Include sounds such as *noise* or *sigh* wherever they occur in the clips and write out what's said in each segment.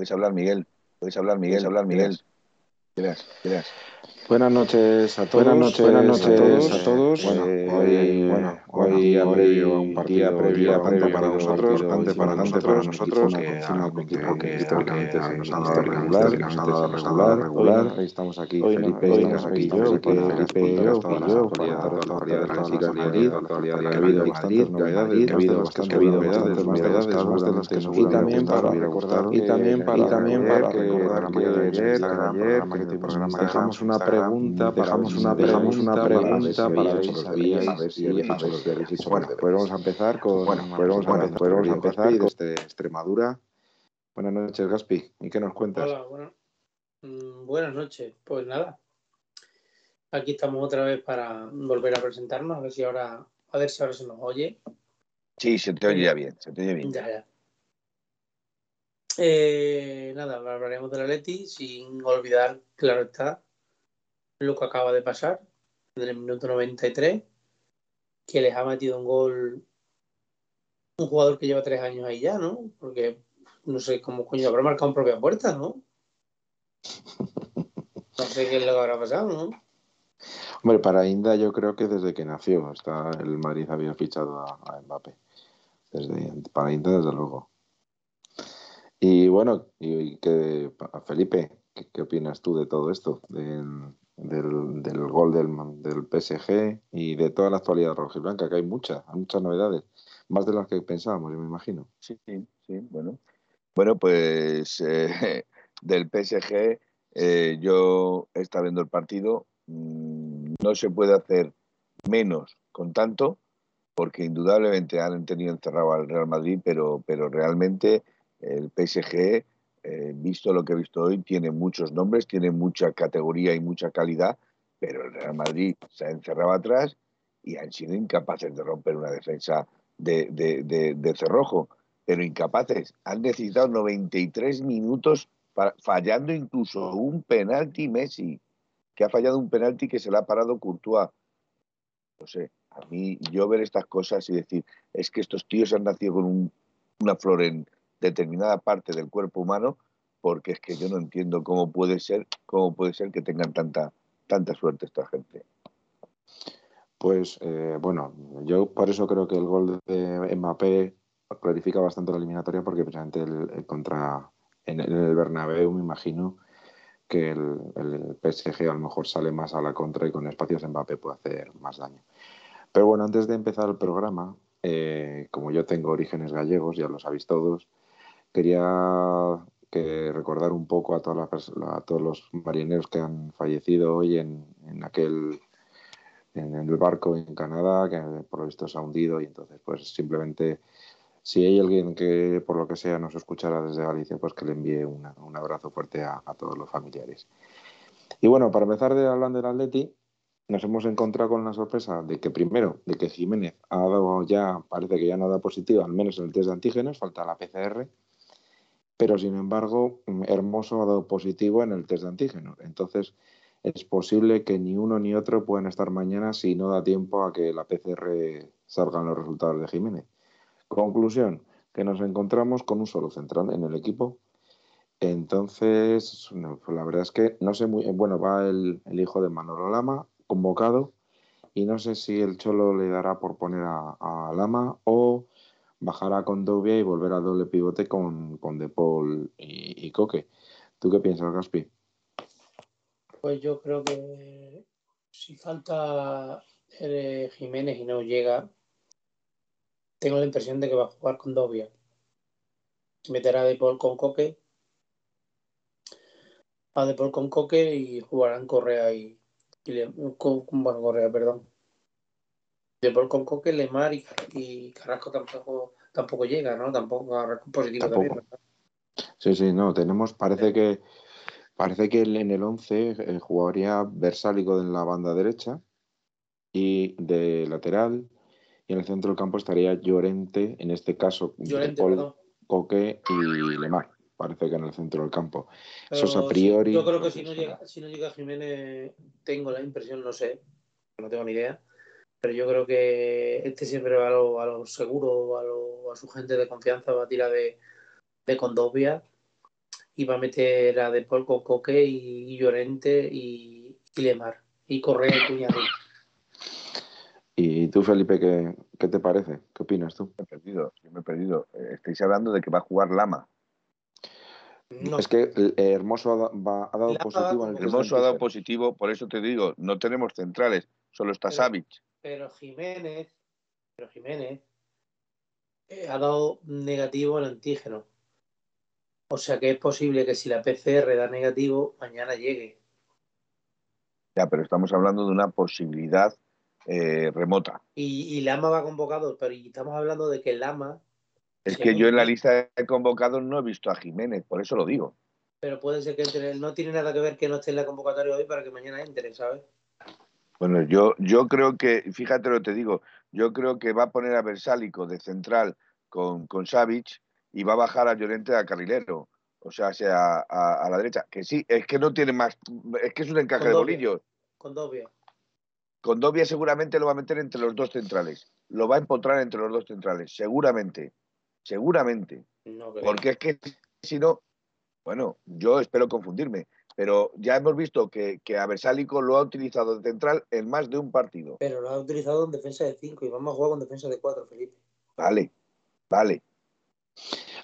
Puedes hablar, Miguel. Puedes hablar, Miguel. hablar, Miguel. Gracias, gracias. Buenas noches a todos. Buenas noches, Buenas noches a todos. Bueno, Eh, hoy, bueno, previo un partido, previo para nosotros, ante para nosotros, nosotros, que que que que históricamente nos ha dado regular, nos ha dado regular. regular. Estamos aquí, Felipe, estamos aquí yo, aquí, Felipe, yo, yo, la para toda la la actualidad de la la Liga de Madrid, la actualidad que la Madrid, novedades, que que ha habido bastantes que novedades, más de las novedades, que más de las que seguramente nos y hubiera también gustado, para recordar que y también para para que que de ayer, programa dejamos una pregunta, dejamos una pregunta para ver si sabíais, a ver si habéis Bueno, pues vamos a empezar con Bueno, pues vamos a empezar, pues vamos a desde Extremadura. Buenas noches, Gaspi. ¿Y qué nos cuentas? Hola, bueno, mm, buenas noches. Pues nada, aquí estamos otra vez para volver a presentarnos, a ver si ahora, a ver si ahora se nos oye. Sí, se te oye ya bien, se te oye bien. Ya, ya. Eh, nada, hablaremos de la Leti sin olvidar, claro está, lo que acaba de pasar en el minuto 93, que les ha metido un gol un jugador que lleva tres años ahí ya, ¿no? Porque no sé cómo coño habrá marcado en propia puerta, ¿no? No sé qué es lo que habrá pasado, ¿no? Hombre, para Inda yo creo que desde que nació está el Madrid había fichado a, a Mbappé. Desde, para Inda, desde luego. Y bueno, y que Felipe, ¿qué, opinas tú de todo esto? Del, del, gol del, del, PSG y de toda la actualidad rojiblanca, que hay muchas, hay muchas novedades, más de las que pensábamos, yo me imagino. Sí, sí, sí bueno. Bueno, pues eh, *laughs* del PSG, eh, yo estaba viendo el partido, mmm, no se puede hacer menos con tanto, porque indudablemente han tenido encerrado al Real Madrid, pero, pero realmente el PSG, eh, visto lo que he visto hoy, tiene muchos nombres, tiene mucha categoría y mucha calidad, pero el Real Madrid se ha encerrado atrás y han sido incapaces de romper una defensa de, cerrojo, pero incapaces. Han necesitado 93 minutos fallando incluso un penalti Messi, que ha fallado un penalti que se le ha parado Courtois. No sé, a mí yo ver estas cosas y decir, es que estos tíos han nacido con un, una flor en determinada parte del cuerpo humano, porque es que yo no entiendo cómo puede ser, cómo puede ser que tengan tanta, tanta suerte esta gente. Pues eh, bueno, yo por eso creo que el gol de Mbappé clarifica bastante la eliminatoria, porque precisamente el, contra en el, en el Bernabéu me imagino que el, el, PSG a lo mejor sale más a la contra y con espacios Mbappé puede hacer más daño. Pero bueno, antes de empezar el programa, eh, como yo tengo orígenes gallegos, ya lo sabéis todos, quería que recordar un poco a, todas las, a todos los marineros que han fallecido hoy en, en aquel en el barco en Canadá, que por lo visto se ha hundido y entonces pues simplemente si hay alguien que por lo que sea nos escuchara desde Galicia, pues que le envíe una, un abrazo fuerte a, todos los familiares. Y bueno, para empezar de hablando del Atleti, nos hemos encontrado con la sorpresa de que primero, de que Jiménez ha dado ya, parece que ya no da positivo, al menos en el test de antígenos, falta la PCR, pero sin embargo, Hermoso ha dado positivo en el test de antígenos. Entonces, es posible que ni uno ni otro puedan estar mañana si no da tiempo a que la PCR salgan los resultados de Jiménez. Conclusión, que nos encontramos con un solo central en el equipo. Entonces, pues la verdad es que no sé muy bueno, va el, el, hijo de Manolo Lama convocado y no sé si el Cholo le dará por poner a Lama o bajar a Condovia y volver a doble pivote con, con De Paul y, Coque. ¿Tú qué piensas, Gaspi? Pues yo creo que si falta Jiménez y no llega, tengo la impresión de que va a jugar con Dovia. Meterá a De Paul con Coque. A De Paul con Coque y jugarán Correa y, con, bueno, Correa, perdón. De Paul con Coque, Lemar y, Carrasco tampoco, tampoco llega, ¿no? Tampoco Carrasco positivo también. Sí, sí, no, tenemos, parece que parece que en el 11 eh, jugaría Versálico en la banda derecha y de lateral y en el centro del campo estaría Llorente, en este caso Llorente, Coque y Lemar. Parece que en el centro del campo. Eso es a priori. yo creo que si no, llega, si no llega Jiménez, tengo la impresión, no sé, no tengo ni idea, pero yo creo que este siempre va a lo, seguro, a, a, su gente de confianza, va a tirar de, de Condovia y va a meter a De Paul con Coque y, Llorente y, Lemar y Correa y Cuñado. ¿Y tú, Felipe, qué, qué, te parece? ¿Qué opinas tú? Me he perdido, yo me he perdido. Eh, estáis hablando de que va a jugar Lama. Es que Hermoso ha, ha dado positivo en el Hermoso ha dado positivo, por eso te digo, no tenemos centrales, solo está Savic. Pero Jiménez, pero Jiménez eh, ha dado negativo en antígeno. O sea que es posible que si la PCR da negativo, mañana llegue. Ya, pero estamos hablando de una posibilidad eh, remota. Y, Lama va convocado, pero estamos hablando de que Lama. Es que yo en la lista de convocados no he visto a Jiménez, por eso lo digo. Pero puede ser que entre, no tiene nada que ver que no esté en la convocatoria hoy para que mañana entre, ¿sabes? Bueno, yo, yo creo que, fíjate lo que te digo, yo creo que va a poner a Versálico de central con, con Savic y va a bajar a Llorente a carrilero, o sea, sea a, la derecha. Que sí, es que no tiene más, es que es un encaje de bolillos. Con Dobia. Con Dobia seguramente lo va a meter entre los dos centrales. Lo va a empotrar entre los dos centrales, seguramente. Seguramente. Porque es que si no, bueno, yo espero confundirme, pero ya hemos visto que, que a Versálico lo ha utilizado de central en más de un partido. Pero lo ha utilizado en defensa de 5 y vamos a jugar con defensa de 4, Felipe. Vale, vale.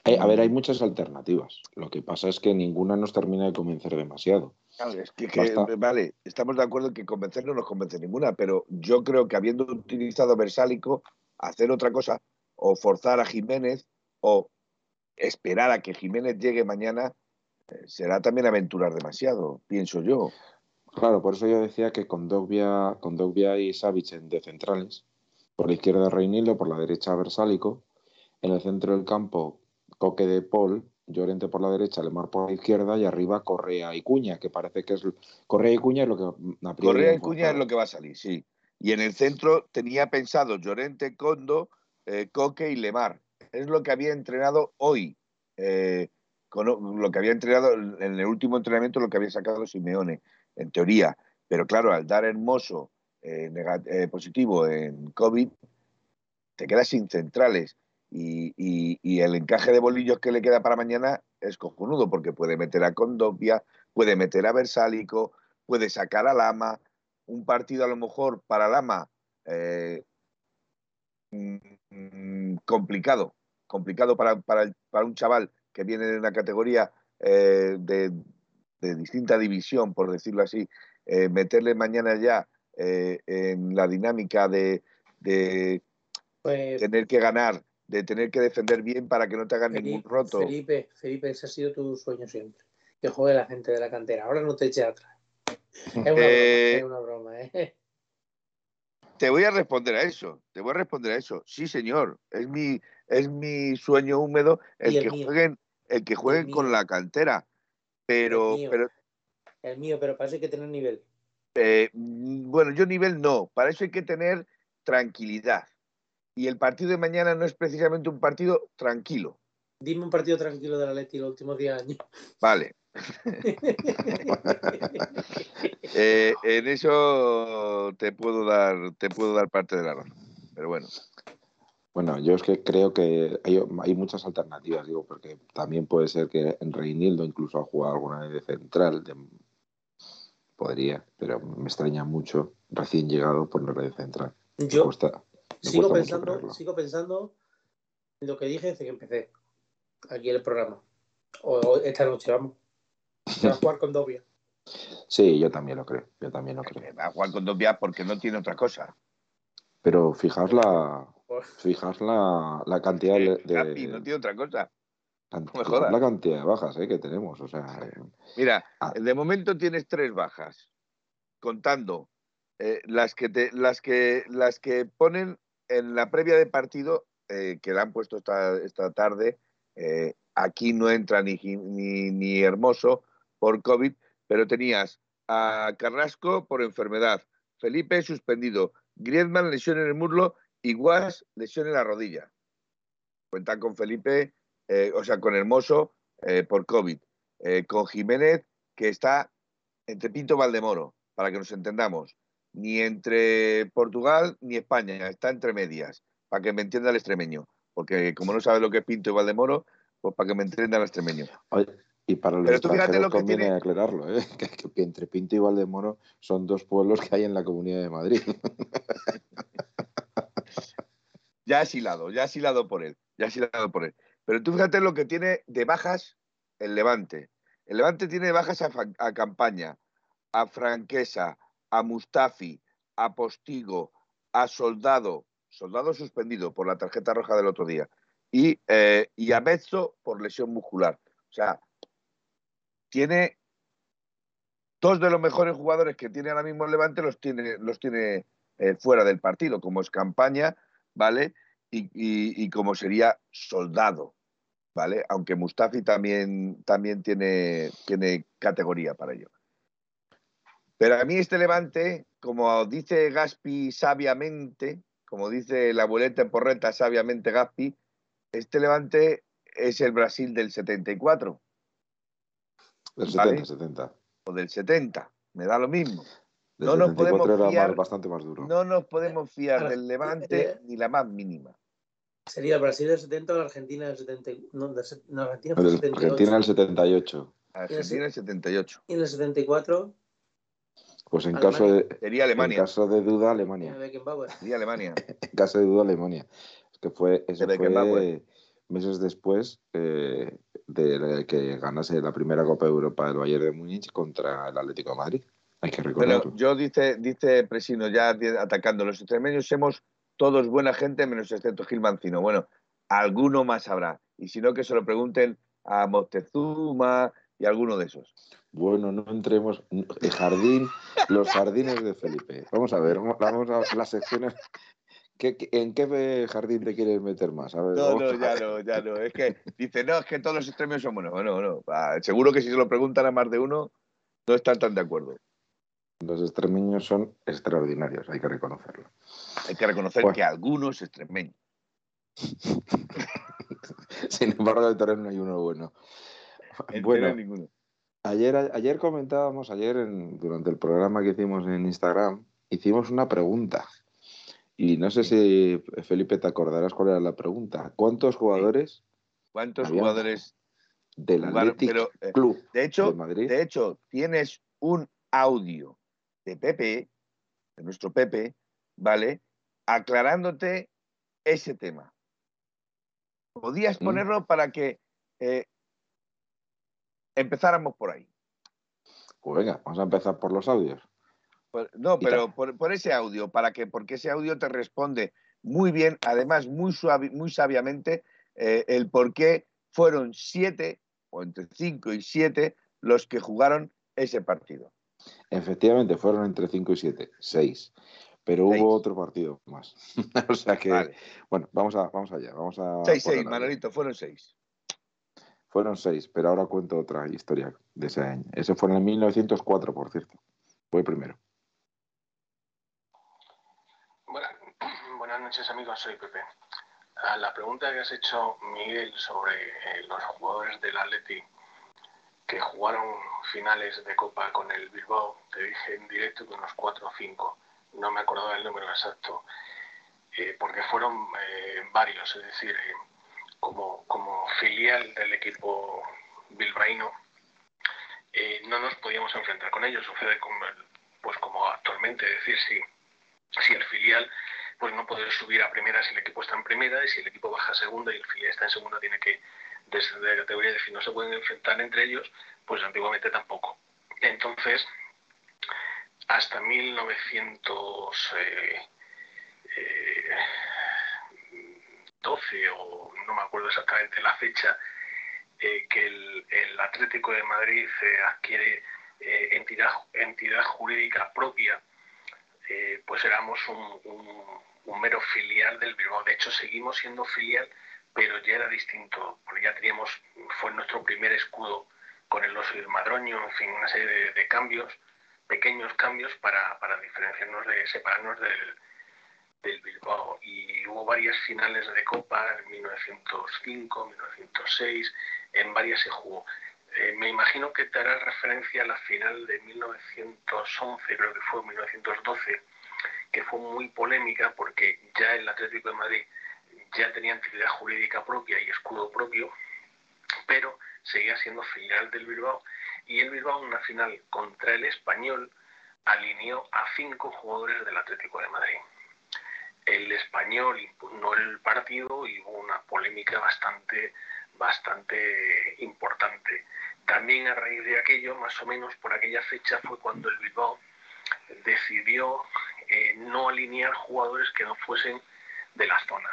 a ver, hay muchas alternativas. Lo que pasa es que ninguna nos termina de convencer demasiado. es que, vale, estamos de acuerdo en que convencer no nos convence ninguna, pero yo creo que habiendo utilizado Versálico, hacer otra cosa, o forzar a Jiménez, o esperar a que Jiménez llegue mañana, será también aventurar demasiado, pienso yo. Claro, por eso yo decía que con Dogbia, con y Savic de centrales, por la izquierda Reinildo, por la derecha Versálico, en el centro del campo Coque de Paul, Llorente por la derecha, Lemar por la izquierda y arriba Correa y Cuña, que parece que es Correa y Cuña es lo que Correa y Cuña es lo que va a salir, sí. Y en el centro tenía pensado Llorente, Condo, eh, Coque y Lemar. Es lo que había entrenado hoy. Eh, lo que había entrenado en el último entrenamiento, lo que había sacado Simeone, en teoría. Pero claro, al dar Hermoso eh, eh, positivo en COVID, te quedas sin centrales. Y, el encaje de bolillos que le queda para mañana es cojonudo, porque puede meter a Condopia, puede meter a Versálico, puede sacar a Lama. Un partido a lo mejor para Lama eh, mm, complicado, complicado para, para un chaval que viene de una categoría eh, de, distinta división, por decirlo así, eh, meterle mañana ya eh, en la dinámica de, pues tener que ganar, de tener que defender bien para que no te hagan ningún roto. Felipe, Felipe, ese ha sido tu sueño siempre. Que juegue la gente de la cantera. Ahora no te eche atrás. Es una broma, ¿eh? Te voy a responder a eso, te voy a responder a eso. Sí, señor, es mi, es mi sueño húmedo el, que jueguen el que jueguen con la cantera. Pero el mío, pero, el mío, pero parece que tener nivel. Eh, bueno, yo nivel no, para eso hay que tener tranquilidad. Y el partido de mañana no es precisamente un partido tranquilo. Dime un partido tranquilo de la Leti los últimos 10 años. Vale. *laughs* *laughs* Eh, en eso te puedo dar, te puedo dar parte de la razón. Pero bueno. Bueno, yo es que creo que hay, muchas alternativas, digo, porque también puede ser que en Reinildo incluso ha jugado alguna vez de central, podría, pero me extraña mucho recién llegado por la red central. Yo sigo, pensando, sigo pensando lo que dije desde que empecé aquí el programa. O esta noche, vamos. *laughs* Va a jugar con Dobia. Sí, yo también lo creo. Yo también lo creo. Va a jugar con Dobia porque no tiene otra cosa. Pero fijaos la, fijaos la, la cantidad de, Gaspi no tiene otra cosa. La, la cantidad de bajas eh, que tenemos. O sea, eh, Mira, ah. de momento tienes tres bajas, contando eh, las, que te, las, que, las que ponen en la previa de partido, que la han puesto esta, esta tarde, aquí no entra ni, ni, ni Hermoso por COVID, pero tenías a Carrasco por enfermedad, Felipe suspendido, Griezmann lesión en el muslo y Guas lesión en la rodilla. Cuentan con Felipe, eh, o sea, con Hermoso eh, por COVID, eh, con Jiménez que está entre Pinto y Valdemoro, para que nos entendamos. Ni entre Portugal ni España, está entre medias, para que me entienda el extremeño. Porque como no sabe lo que es Pinto y Valdemoro, pues para que me entienda el extremeño. Y para los extranjeros conviene aclararlo, ¿eh? *laughs* que, entre Pinto y Valdemoro son dos pueblos que hay en la Comunidad de Madrid. *laughs* ya has hilado, ya has hilado por él, ya has hilado por él. Pero tú fíjate lo que tiene de bajas el Levante. El Levante tiene bajas a, Campaña, a Franquesa, a Mustafi, a Postigo, a Soldado, Soldado suspendido por la tarjeta roja del otro día, y, eh, y a Mezzo por lesión muscular. O sea, tiene dos de los mejores jugadores que tiene ahora mismo el Levante, los tiene, los tiene eh, fuera del partido, como es Campaña, ¿vale? Y, como sería Soldado, ¿vale? Aunque Mustafi también, también tiene, tiene categoría para ello. Pero a mí este Levante, como dice Gaspi sabiamente, como dice la abuelita en Porreta sabiamente Gaspi, este Levante es el Brasil del 74. Del 70, 70. O del 70, me da lo mismo. No nos podemos fiar, bastante más duro. No nos podemos fiar del Levante eh, ni la más mínima. Sería el Brasil del 70 o la Argentina del 70. No, no Argentina, del 78. Argentina del 78. Argentina del 78. ¿Y en el 74? Pues en caso de. Sería Alemania. En caso de duda, Alemania. Sería Alemania. *laughs* en caso de duda, Alemania. Es que fue. Eso fue meses después eh, de que ganase la primera Copa de Europa del Bayern de Múnich contra el Atlético de Madrid. Hay que recordarlo. Pero yo dice, dice Presino, ya atacando, los extremeños somos todos buena gente menos excepto Gil Mancino. Bueno, alguno más habrá. Y si no, que se lo pregunten a Moctezuma y alguno de esos. Bueno, no entremos. El jardín, los jardines de Felipe. Vamos a ver, vamos a las secciones en qué jardín te quieres meter más? no, no, ya no, ya no. Es que dice, no, es que todos los extremos son buenos. No, no. Seguro que si se lo preguntan a más de uno, no están tan de acuerdo. Los extremeños son extraordinarios, hay que reconocerlo. Hay que reconocer que algunos extremeños. *laughs* Sin embargo, de terreno no hay uno bueno. bueno, ninguno. Ayer, ayer comentábamos, ayer durante el programa que hicimos en Instagram, hicimos una pregunta y no sé si, Felipe, te acordarás cuál era la pregunta. ¿Cuántos jugadores? ¿Cuántos jugadores del Athletic eh, Club de hecho, de, Madrid? de hecho, tienes un audio de Pepe, de nuestro Pepe, ¿vale? Aclarándote ese tema. Podías mm. ponerlo para que eh, empezáramos por ahí. Pues venga, vamos a empezar por los audios no, pero por, ese audio, para que, porque ese audio te responde muy bien, además muy, suave, muy sabiamente, eh, el por qué fueron siete, o entre cinco y siete, los que jugaron ese partido. Efectivamente, fueron entre cinco y siete, seis. Pero hubo otro partido más. *laughs* o sea que, bueno, vamos, a, vamos allá. Vamos a seis, seis, Manolito, fueron seis. Fueron seis, pero ahora cuento otra historia de ese año. Ese fue en 1904, por cierto. Fue el primero. *clears throat* buenas noches amigos, soy Pepe. A la pregunta que has hecho, Miguel, sobre eh, los jugadores del Atleti que jugaron finales de Copa con el Bilbao, te dije en directo que unos 4 o 5, no me acordaba el número exacto, eh, porque fueron eh, varios, es decir, como, como filial del equipo bilbaíno, no nos podíamos enfrentar con ellos, sucede como, pues como actualmente, es decir, si, si el filial pues no poder subir a primera si el equipo está en primera y si el equipo baja a segunda y el filial está en segunda tiene que descender de categoría, es decir, no se pueden enfrentar entre ellos, pues antiguamente tampoco. Entonces, hasta 1912 eh, o no me acuerdo exactamente la fecha, eh, que el, Atlético de Madrid eh, adquiere entidad, entidad jurídica propia, pues éramos un, un, mero filial del Bilbao. De hecho, seguimos siendo filial, pero ya era distinto, porque ya teníamos, fue nuestro primer escudo con el oso y el madroño, en fin, una serie de, cambios, pequeños cambios para, para, diferenciarnos, de separarnos del, del Bilbao. Y hubo varias finales de Copa en 1905, 1906, en varias se jugó. Eh, me imagino que te harás referencia a la final de 1911, creo que fue 1912, que fue muy polémica porque ya el Atlético de Madrid ya tenía entidad jurídica propia y escudo propio, pero seguía siendo filial del Bilbao y el Bilbao en una final contra el español alineó a cinco jugadores del Atlético de Madrid. El español impugnó el partido y hubo una polémica bastante, bastante importante. También a raíz de aquello, más o menos por aquella fecha, fue cuando el Bilbao decidió eh, no alinear jugadores que no fuesen de la zona.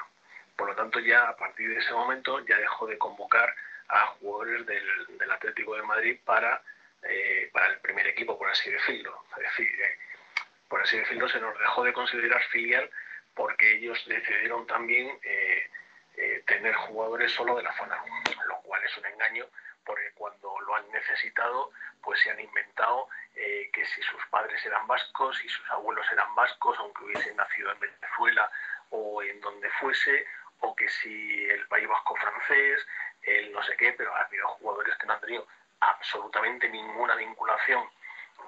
Por lo tanto, ya a partir de ese momento ya dejó de convocar a jugadores del, Atlético de Madrid para, eh, para el primer equipo, por así decirlo. Es decir, eh, por así decirlo, se nos dejó de considerar filial porque ellos decidieron también eh, tener jugadores solo de la zona, lo cual es un engaño porque cuando lo han necesitado, pues se han inventado que si sus padres eran vascos y sus abuelos eran vascos, aunque hubiesen nacido en Venezuela o en donde fuese, o que si el País Vasco francés, el no sé qué, pero ha habido jugadores que no han tenido absolutamente ninguna vinculación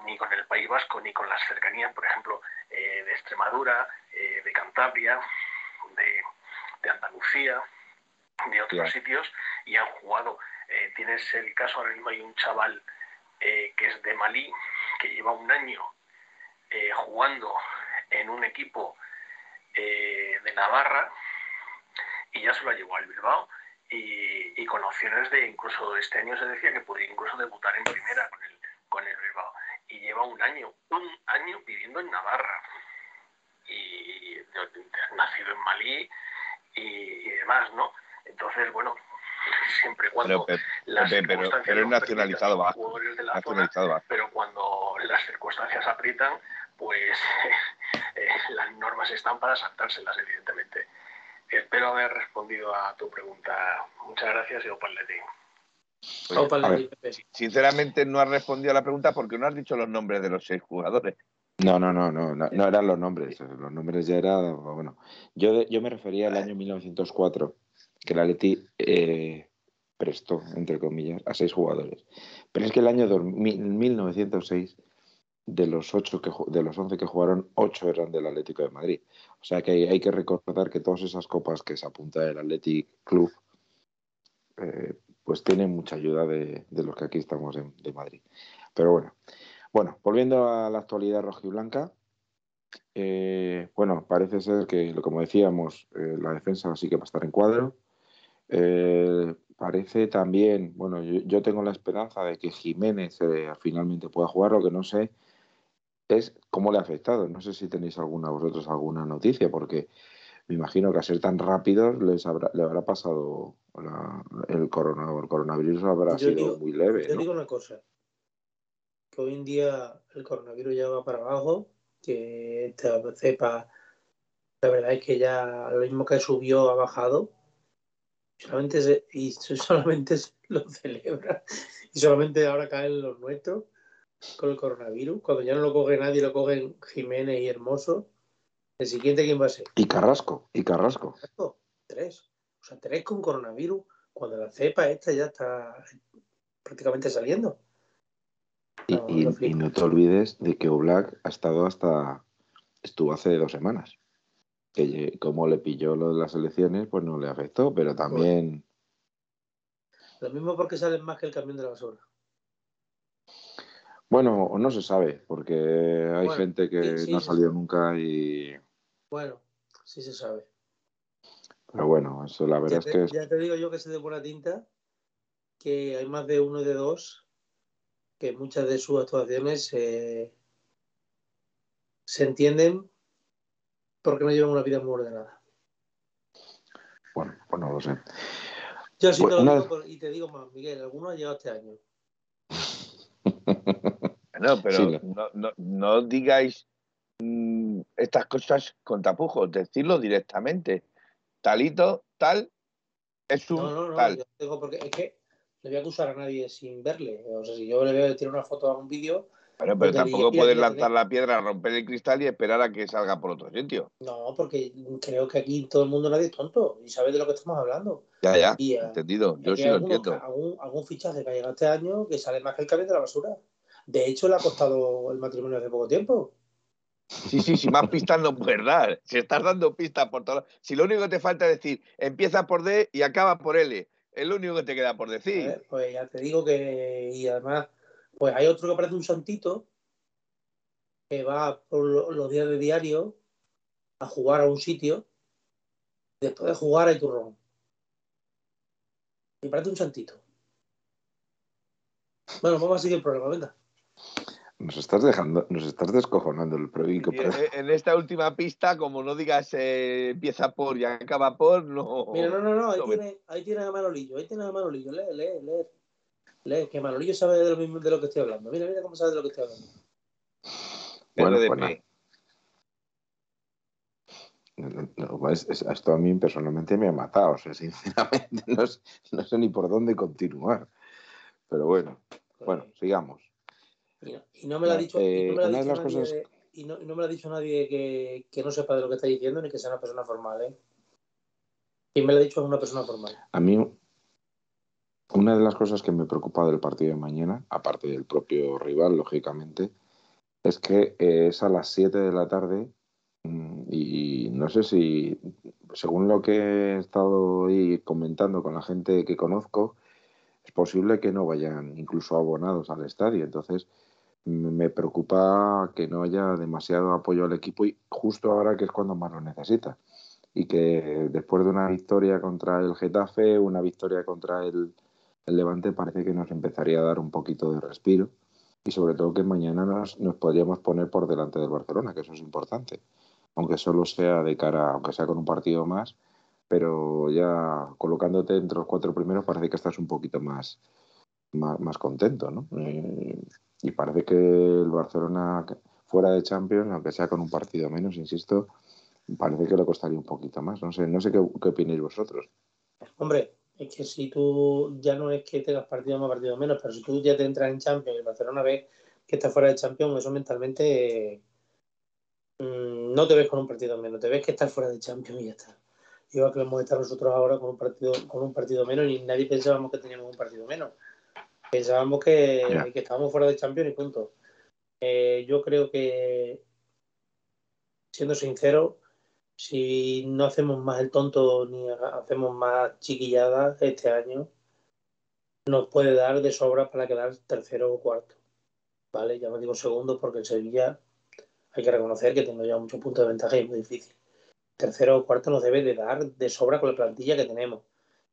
ni con el País Vasco ni con las cercanías, por ejemplo, eh, de Extremadura, eh, de Cantabria, de, Andalucía, de otros sitios, y han jugado. Eh, tienes el caso, ahora mismo hay un chaval que es de Malí, que lleva un año jugando en un equipo de Navarra y ya se lo llevado al Bilbao y, con opciones de incluso este año se decía que podría incluso debutar en primera con el, con el Bilbao. Y lleva un año, un año viviendo en Navarra. Y, nacido en Malí y, demás, ¿no? Entonces, bueno, *laughs* siempre cuando pero, las pero, es nacionalizado va. nacionalizado pero cuando las circunstancias aprietan, pues *laughs* eh, las normas están para saltárselas, evidentemente. Espero haber respondido a tu pregunta. Muchas gracias y Opaletti. sinceramente no has respondido a la pregunta porque no has dicho los nombres de los seis jugadores. No, no, no, no, no, eran los nombres. Los nombres ya eran, bueno. Yo, yo me refería al año 1904, que la Leti eh, prestó, entre comillas, a seis jugadores. Pero es que el año 1906 de los ocho que de los 11 que jugaron, ocho eran del Atlético de Madrid. O sea que hay, que recordar que todas esas copas que se apunta el Athletic Club, eh, pues tienen mucha ayuda de, los que aquí estamos en, de Madrid. Pero bueno, bueno, volviendo a la actualidad rojiblanca, eh, bueno, parece ser que, como decíamos, eh, la defensa sí que va a estar en cuadro. parece también, bueno, yo, tengo la esperanza de que Jiménez finalmente pueda jugar, lo que no sé es cómo le ha afectado. No sé si tenéis alguna vosotros alguna noticia, porque me imagino que a ser tan rápido les habrá, le habrá pasado el, corona, el coronavirus habrá sido muy leve. Yo digo una cosa, que hoy en día el coronavirus ya va para abajo, que esta cepa, la verdad es que ya lo mismo que subió ha bajado, solamente y *laughs* solamente lo celebra, y solamente ahora caen los nuestros con el coronavirus. Cuando ya no lo coge nadie, lo cogen Jiménez y Hermoso. ¿El siguiente quién va a ser? Y Carrasco, y Carrasco. Tres. O sea, tres con coronavirus cuando la cepa esta ya está prácticamente saliendo. Y no, te olvides de que Oblak ha estado hasta. estuvo hace dos semanas. Que como le pilló lo de las elecciones, pues no le afectó, pero también. Lo mismo porque salen más que el camión de la basura. Bueno, no se sabe, porque hay gente que no ha salido nunca y. Bueno, sí se sabe. Pero bueno, eso la verdad es que. Ya te digo yo que sé de buena tinta que hay más de uno de dos que muchas de sus actuaciones eh, se entienden porque no llevan una vida muy ordenada. Bueno, pues no lo sé. Yo sí Bueno, te lo digo y te digo más, Miguel, alguno ha llegado este año. *laughs* No, pero Sí, no, no, no digáis mm, estas cosas con tapujos, decirlo directamente. Talito, tal, es un No, no, no, tal. yo digo porque es que no voy a acusar a nadie sin verle. O sea, si yo le veo tirar una foto a un vídeo, Bueno, pero tampoco puedes lanzar la piedra, romper el cristal y esperar a que salga por otro sitio. no, porque creo que aquí todo el mundo nadie es tonto y sabe de lo que estamos hablando. Ya, ya, Y, eh, entendido. Yo sí lo entiendo. algún, algún fichaje que ha llegado este año que sale más que el camión de la basura. De hecho, le ha costado el matrimonio hace poco tiempo. Sí, sí, si más pistas *laughs* no puedes dar. Si estás dando pistas por todo. Si lo único que te falta es decir, empieza por D y acaba por L. Es lo único que te queda por decir. Pues ya te digo que. Y además, pues hay otro que parece un santito que va por lo- los días de diario a jugar a un sitio. Después de jugar hay turrón. Me parece un santito. Bueno, vamos a seguir el programa, venga. Nos estás dejando, nos estás descojonando el proico. Y en, en esta última pista, como no digas eh, empieza por y acaba por, no. Mira, no, no, no, ahí no me- tienes, ahí tienes a Manolillo, ahí tienes a Manolillo, lee, lee, lee. Lee, que Manolillo sabe de lo mismo de lo que estoy hablando. Mira, mira cómo sabe de lo que estoy hablando. Bueno, pues nada. No, no, es- es- esto a mí personalmente me ha matado, o sea, sinceramente *laughs* no, sé- no sé ni por dónde continuar. Pero bueno, bueno, sigamos. Y no, y no me lo ha dicho, y no me lo ha una de dicho las nadie, cosas- de- y no, y no me lo ha dicho nadie que, que no sepa de lo que está diciendo ni que sea una persona formal, ¿eh? Quien me lo ha dicho es una persona formal. A mí, una de las cosas que me preocupa del partido de mañana, aparte del propio rival, lógicamente, es que eh, es a las 7 de la tarde mm, y no sé si, según lo que he estado ahí comentando con la gente que conozco, es posible que no vayan incluso abonados al estadio. Entonces, me preocupa que no haya demasiado apoyo al equipo y justo ahora que es cuando más lo necesita. Y que después de una victoria contra el Getafe, una victoria contra el, el Levante, parece que nos empezaría a dar un poquito de respiro. Y sobre todo que mañana nos, nos podríamos poner por delante del Barcelona, que eso es importante. Aunque solo sea de cara, aunque sea con un partido más, pero ya colocándote entre los cuatro primeros parece que estás un poquito más, más, más contento, ¿no? Eh, y parece que el Barcelona fuera de Champions, aunque sea con un partido menos, insisto, parece que le costaría un poquito más. No sé, no sé qué, qué opináis vosotros. Hombre, es que si tú ya no es que tengas partido más, partido menos, pero si tú ya te entras en Champions y el Barcelona ve que está fuera de Champions, eso mentalmente mm, no te ves con un partido menos, te ves que estás fuera de Champions y ya está. Igual que lo hemos estado nosotros ahora con un partido, con un partido menos y nadie pensábamos que teníamos un partido menos. Pensábamos que, que estábamos fuera de Champions y punto. Eh, yo creo que, siendo sincero, si no hacemos más el tonto ni ha- hacemos más chiquilladas este año, nos puede dar de sobra para quedar tercero o cuarto. ¿Vale? Ya no digo segundo porque el Sevilla hay que reconocer que tiene ya muchos puntos de ventaja y es muy difícil. Tercero o cuarto nos debe de dar de sobra con la plantilla que tenemos,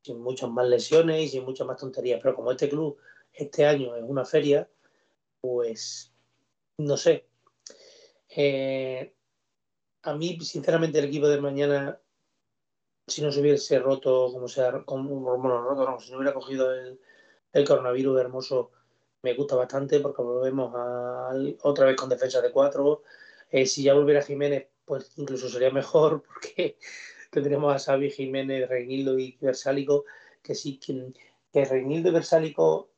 sin muchas más lesiones y sin muchas más tonterías. Pero como este club este año es una feria, pues no sé. Eh, a mí, sinceramente, el equipo de mañana, si no se hubiese roto, como sea, como, bueno, roto, si no hubiera cogido el, el coronavirus hermoso, me gusta bastante porque volvemos otra vez con defensa de cuatro. Eh, si ya volviera Jiménez, pues incluso sería mejor *laughs* porque tendríamos a Xavi, Jiménez, Reinildo y Versálico, que sí, que, que Reinildo y Versálico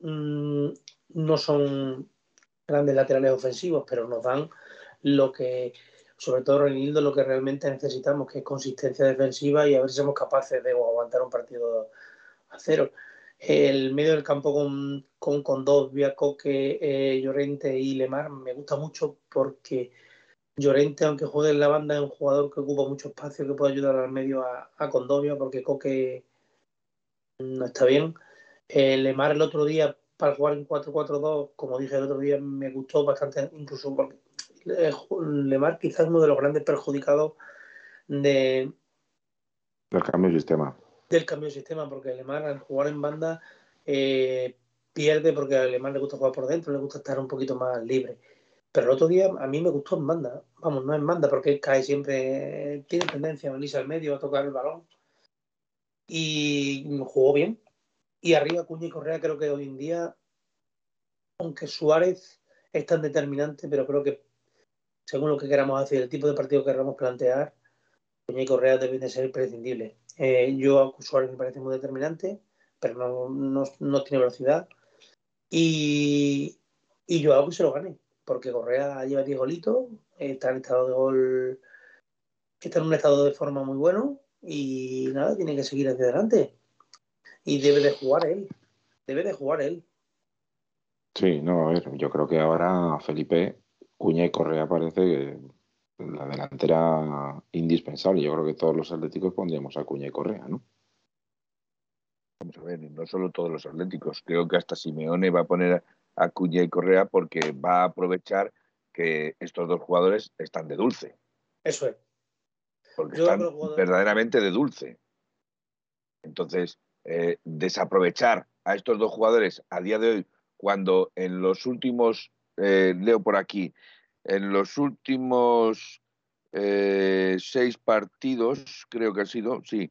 mmm, no son grandes laterales ofensivos, pero nos dan lo que, sobre todo Reinildo, lo que realmente necesitamos, que es consistencia defensiva y a ver si somos capaces de aguantar un partido a cero. El medio del campo con, con, con dos, eh, Llorente y Lemar, me gusta mucho porque Llorente, aunque juegue en la banda, es un jugador que ocupa mucho espacio, que puede ayudar al medio a, a porque Coque no está bien. Eh, Lemar el otro día, para jugar en 4-4-2, como dije el otro día, me gustó bastante, incluso porque eh, Lemar quizás uno de los grandes perjudicados de, del cambio de sistema. Del cambio de sistema, porque Alemán al jugar en banda eh, pierde porque a Alemán le gusta jugar por dentro, le gusta estar un poquito más libre. Pero el otro día a mí me gustó en banda. Vamos, no en banda, porque cae siempre, tiene tendencia a venirse al medio, a tocar el balón. Y jugó bien. Y arriba Cuña y Correa creo que hoy en día, aunque Suárez es tan determinante, pero creo que según lo que queramos hacer, el tipo de partido que queramos plantear, Cuña y Correa deben de ser imprescindibles. Eh, yo a Suárez me parece muy determinante, pero no, no, no tiene velocidad. Y, y yo hago que se lo gane porque Correa lleva 10 golitos, está en estado de gol, está en un estado de forma muy bueno y nada, tiene que seguir hacia adelante. Y debe de jugar él, debe de jugar él. Sí, no, a ver, yo creo que ahora Felipe, Cuña y Correa parece la delantera indispensable. Yo creo que todos los atléticos pondríamos a Cuña y Correa, ¿no? Vamos a ver, no solo todos los atléticos, creo que hasta Simeone va a poner a y Correa porque va a aprovechar que estos dos jugadores están de dulce. Eso es. Porque están verdaderamente de dulce. Entonces, eh, desaprovechar a estos dos jugadores a día de hoy, cuando en los últimos, eh, leo por aquí, en los últimos eh, seis partidos, creo que ha sido, sí,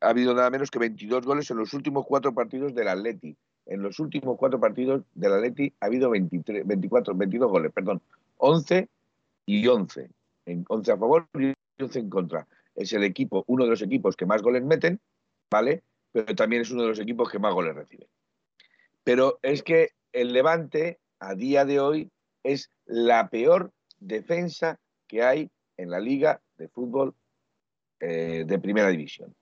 ha habido nada menos que 22 goles en los últimos cuatro partidos del Atleti en los últimos cuatro partidos del Atleti ha habido 23, 24, 22 goles, perdón, 11 y 11. En 11 a favor y 11 en contra. Es el equipo, uno de los equipos que más goles meten, ¿vale? Pero también es uno de los equipos que más goles recibe. Pero es que el Levante, a día de hoy, es la peor defensa que hay en la Liga de Fútbol eh, de Primera División,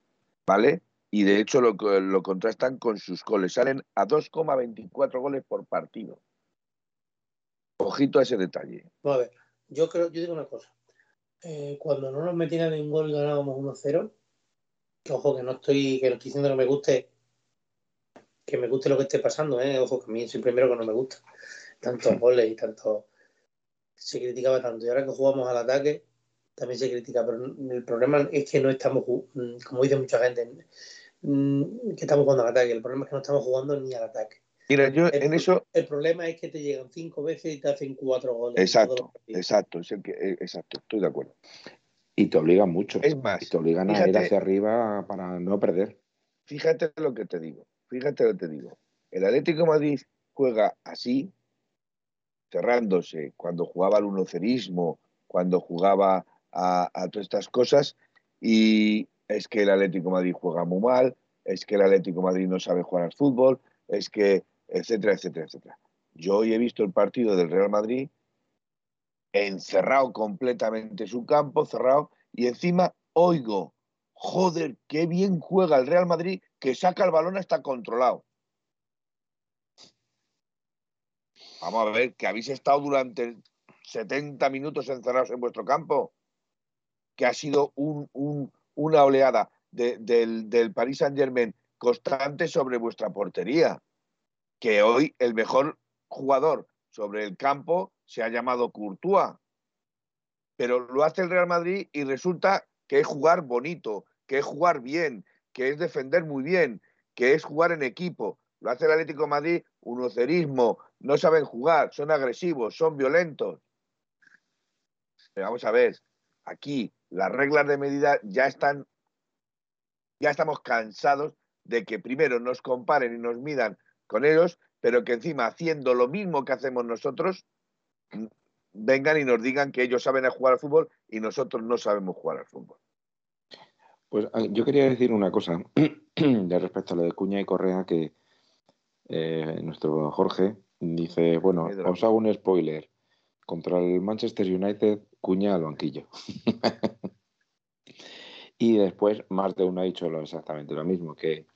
¿vale? y de hecho lo, contrastan con sus goles. Salen a 2,24 goles por partido. Ojito a ese detalle. A ver, yo creo, yo digo una cosa. Eh, cuando no nos metían en gol y ganábamos 1-0, que ojo que no estoy, que no estoy diciendo que me guste, que me guste lo que esté pasando, ¿eh? ojo que a mí es el primero que no me gusta. Tantos *laughs* goles y tanto se criticaba tanto. Y ahora que jugamos al ataque, también se critica, pero el problema es que no estamos, mm, como dice mucha gente, mm, que estamos jugando al ataque. El problema es que no estamos jugando ni al ataque. Mira, yo en eso. El problema es que te llegan cinco veces y te hacen cuatro goles. Exacto, exacto, eh, exacto, estoy de acuerdo. Y te obligan mucho. Es más, y te obligan a ir hacia arriba para no perder. Fíjate lo que te digo, fíjate lo que te digo. El Atlético Madrid juega así, cerrándose, cuando jugaba al unocerismo, cuando jugaba a, todas estas cosas y es que el Atlético Madrid juega muy mal, es que el Atlético Madrid no sabe jugar al fútbol, es que, etcétera, etcétera, etcétera. Yo hoy he visto el partido del Real Madrid encerrado completamente su campo, cerrado, y encima oigo, joder, qué bien juega el Real Madrid que saca el balón hasta controlado. Vamos a ver, que habéis estado durante 70 minutos encerrados en vuestro campo que ha sido una oleada del, del Paris Saint Germain constante sobre vuestra portería. Que hoy el mejor jugador sobre el campo se ha llamado Courtois. Pero lo hace el Real Madrid y resulta que es jugar bonito, que es jugar bien, que es defender muy bien, que es jugar en equipo. Lo hace el Atlético de Madrid, unocerismo, no saben jugar, son agresivos, son violentos. Pero vamos a ver, aquí las reglas de medida ya están, ya estamos cansados de que primero nos comparen y nos midan con ellos, pero que encima haciendo lo mismo que hacemos nosotros, vengan y nos digan que ellos saben jugar al fútbol y nosotros no sabemos jugar al fútbol. Pues ah, yo quería decir una cosa *clears throat* de respecto a lo de Cuña y Correa, que eh, nuestro Jorge dice, bueno, os hago un spoiler. Contra el Manchester United, Cuña al banquillo. *laughs* y después más de uno ha dicho exactamente lo mismo, que,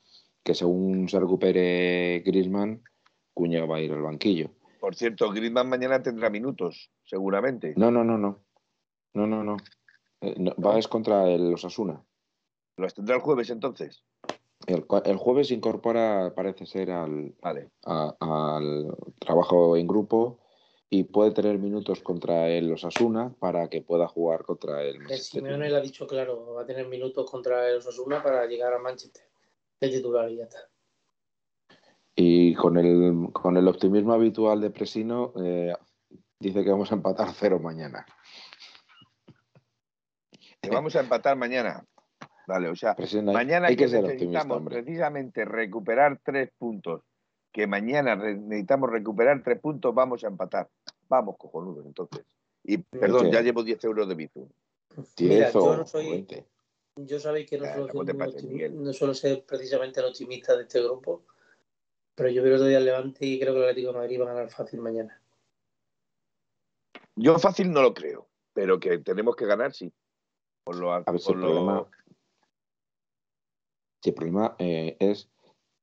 según se recupere Grisman, Cuña va a ir al banquillo. Por cierto, Grisman mañana tendrá minutos, seguramente. No, no, no, no. No, no, no. Eh, va es contra el Osasuna. ¿Los tendrá el jueves entonces? El, jueves incorpora, parece ser, al, al trabajo en grupo y puede tener minutos contra el Osasuna para que pueda jugar contra el Manchester. Simeone le ha dicho claro, va a tener minutos contra el Osasuna para llegar a Manchester de titular y ya está. Y con el, con el optimismo habitual de Presino, eh, dice que vamos a empatar *laughs* cero mañana. Que vamos a empatar mañana. Vale, o sea, mañana hay que, necesitamos precisamente recuperar tres puntos que mañana necesitamos recuperar tres puntos, vamos a empatar. Vamos, cojonudos, entonces. Y perdón, ya llevo 10 euros de Bizum. Mira, yo no soy. Yo sabéis que no, suelo, ser precisamente el optimista de este grupo, pero yo veo todavía el Levante y creo que el Atlético de Madrid va a ganar fácil mañana. Yo fácil no lo creo, pero que tenemos que ganar, sí. Por lo, a ver, el, problema, el problema eh, es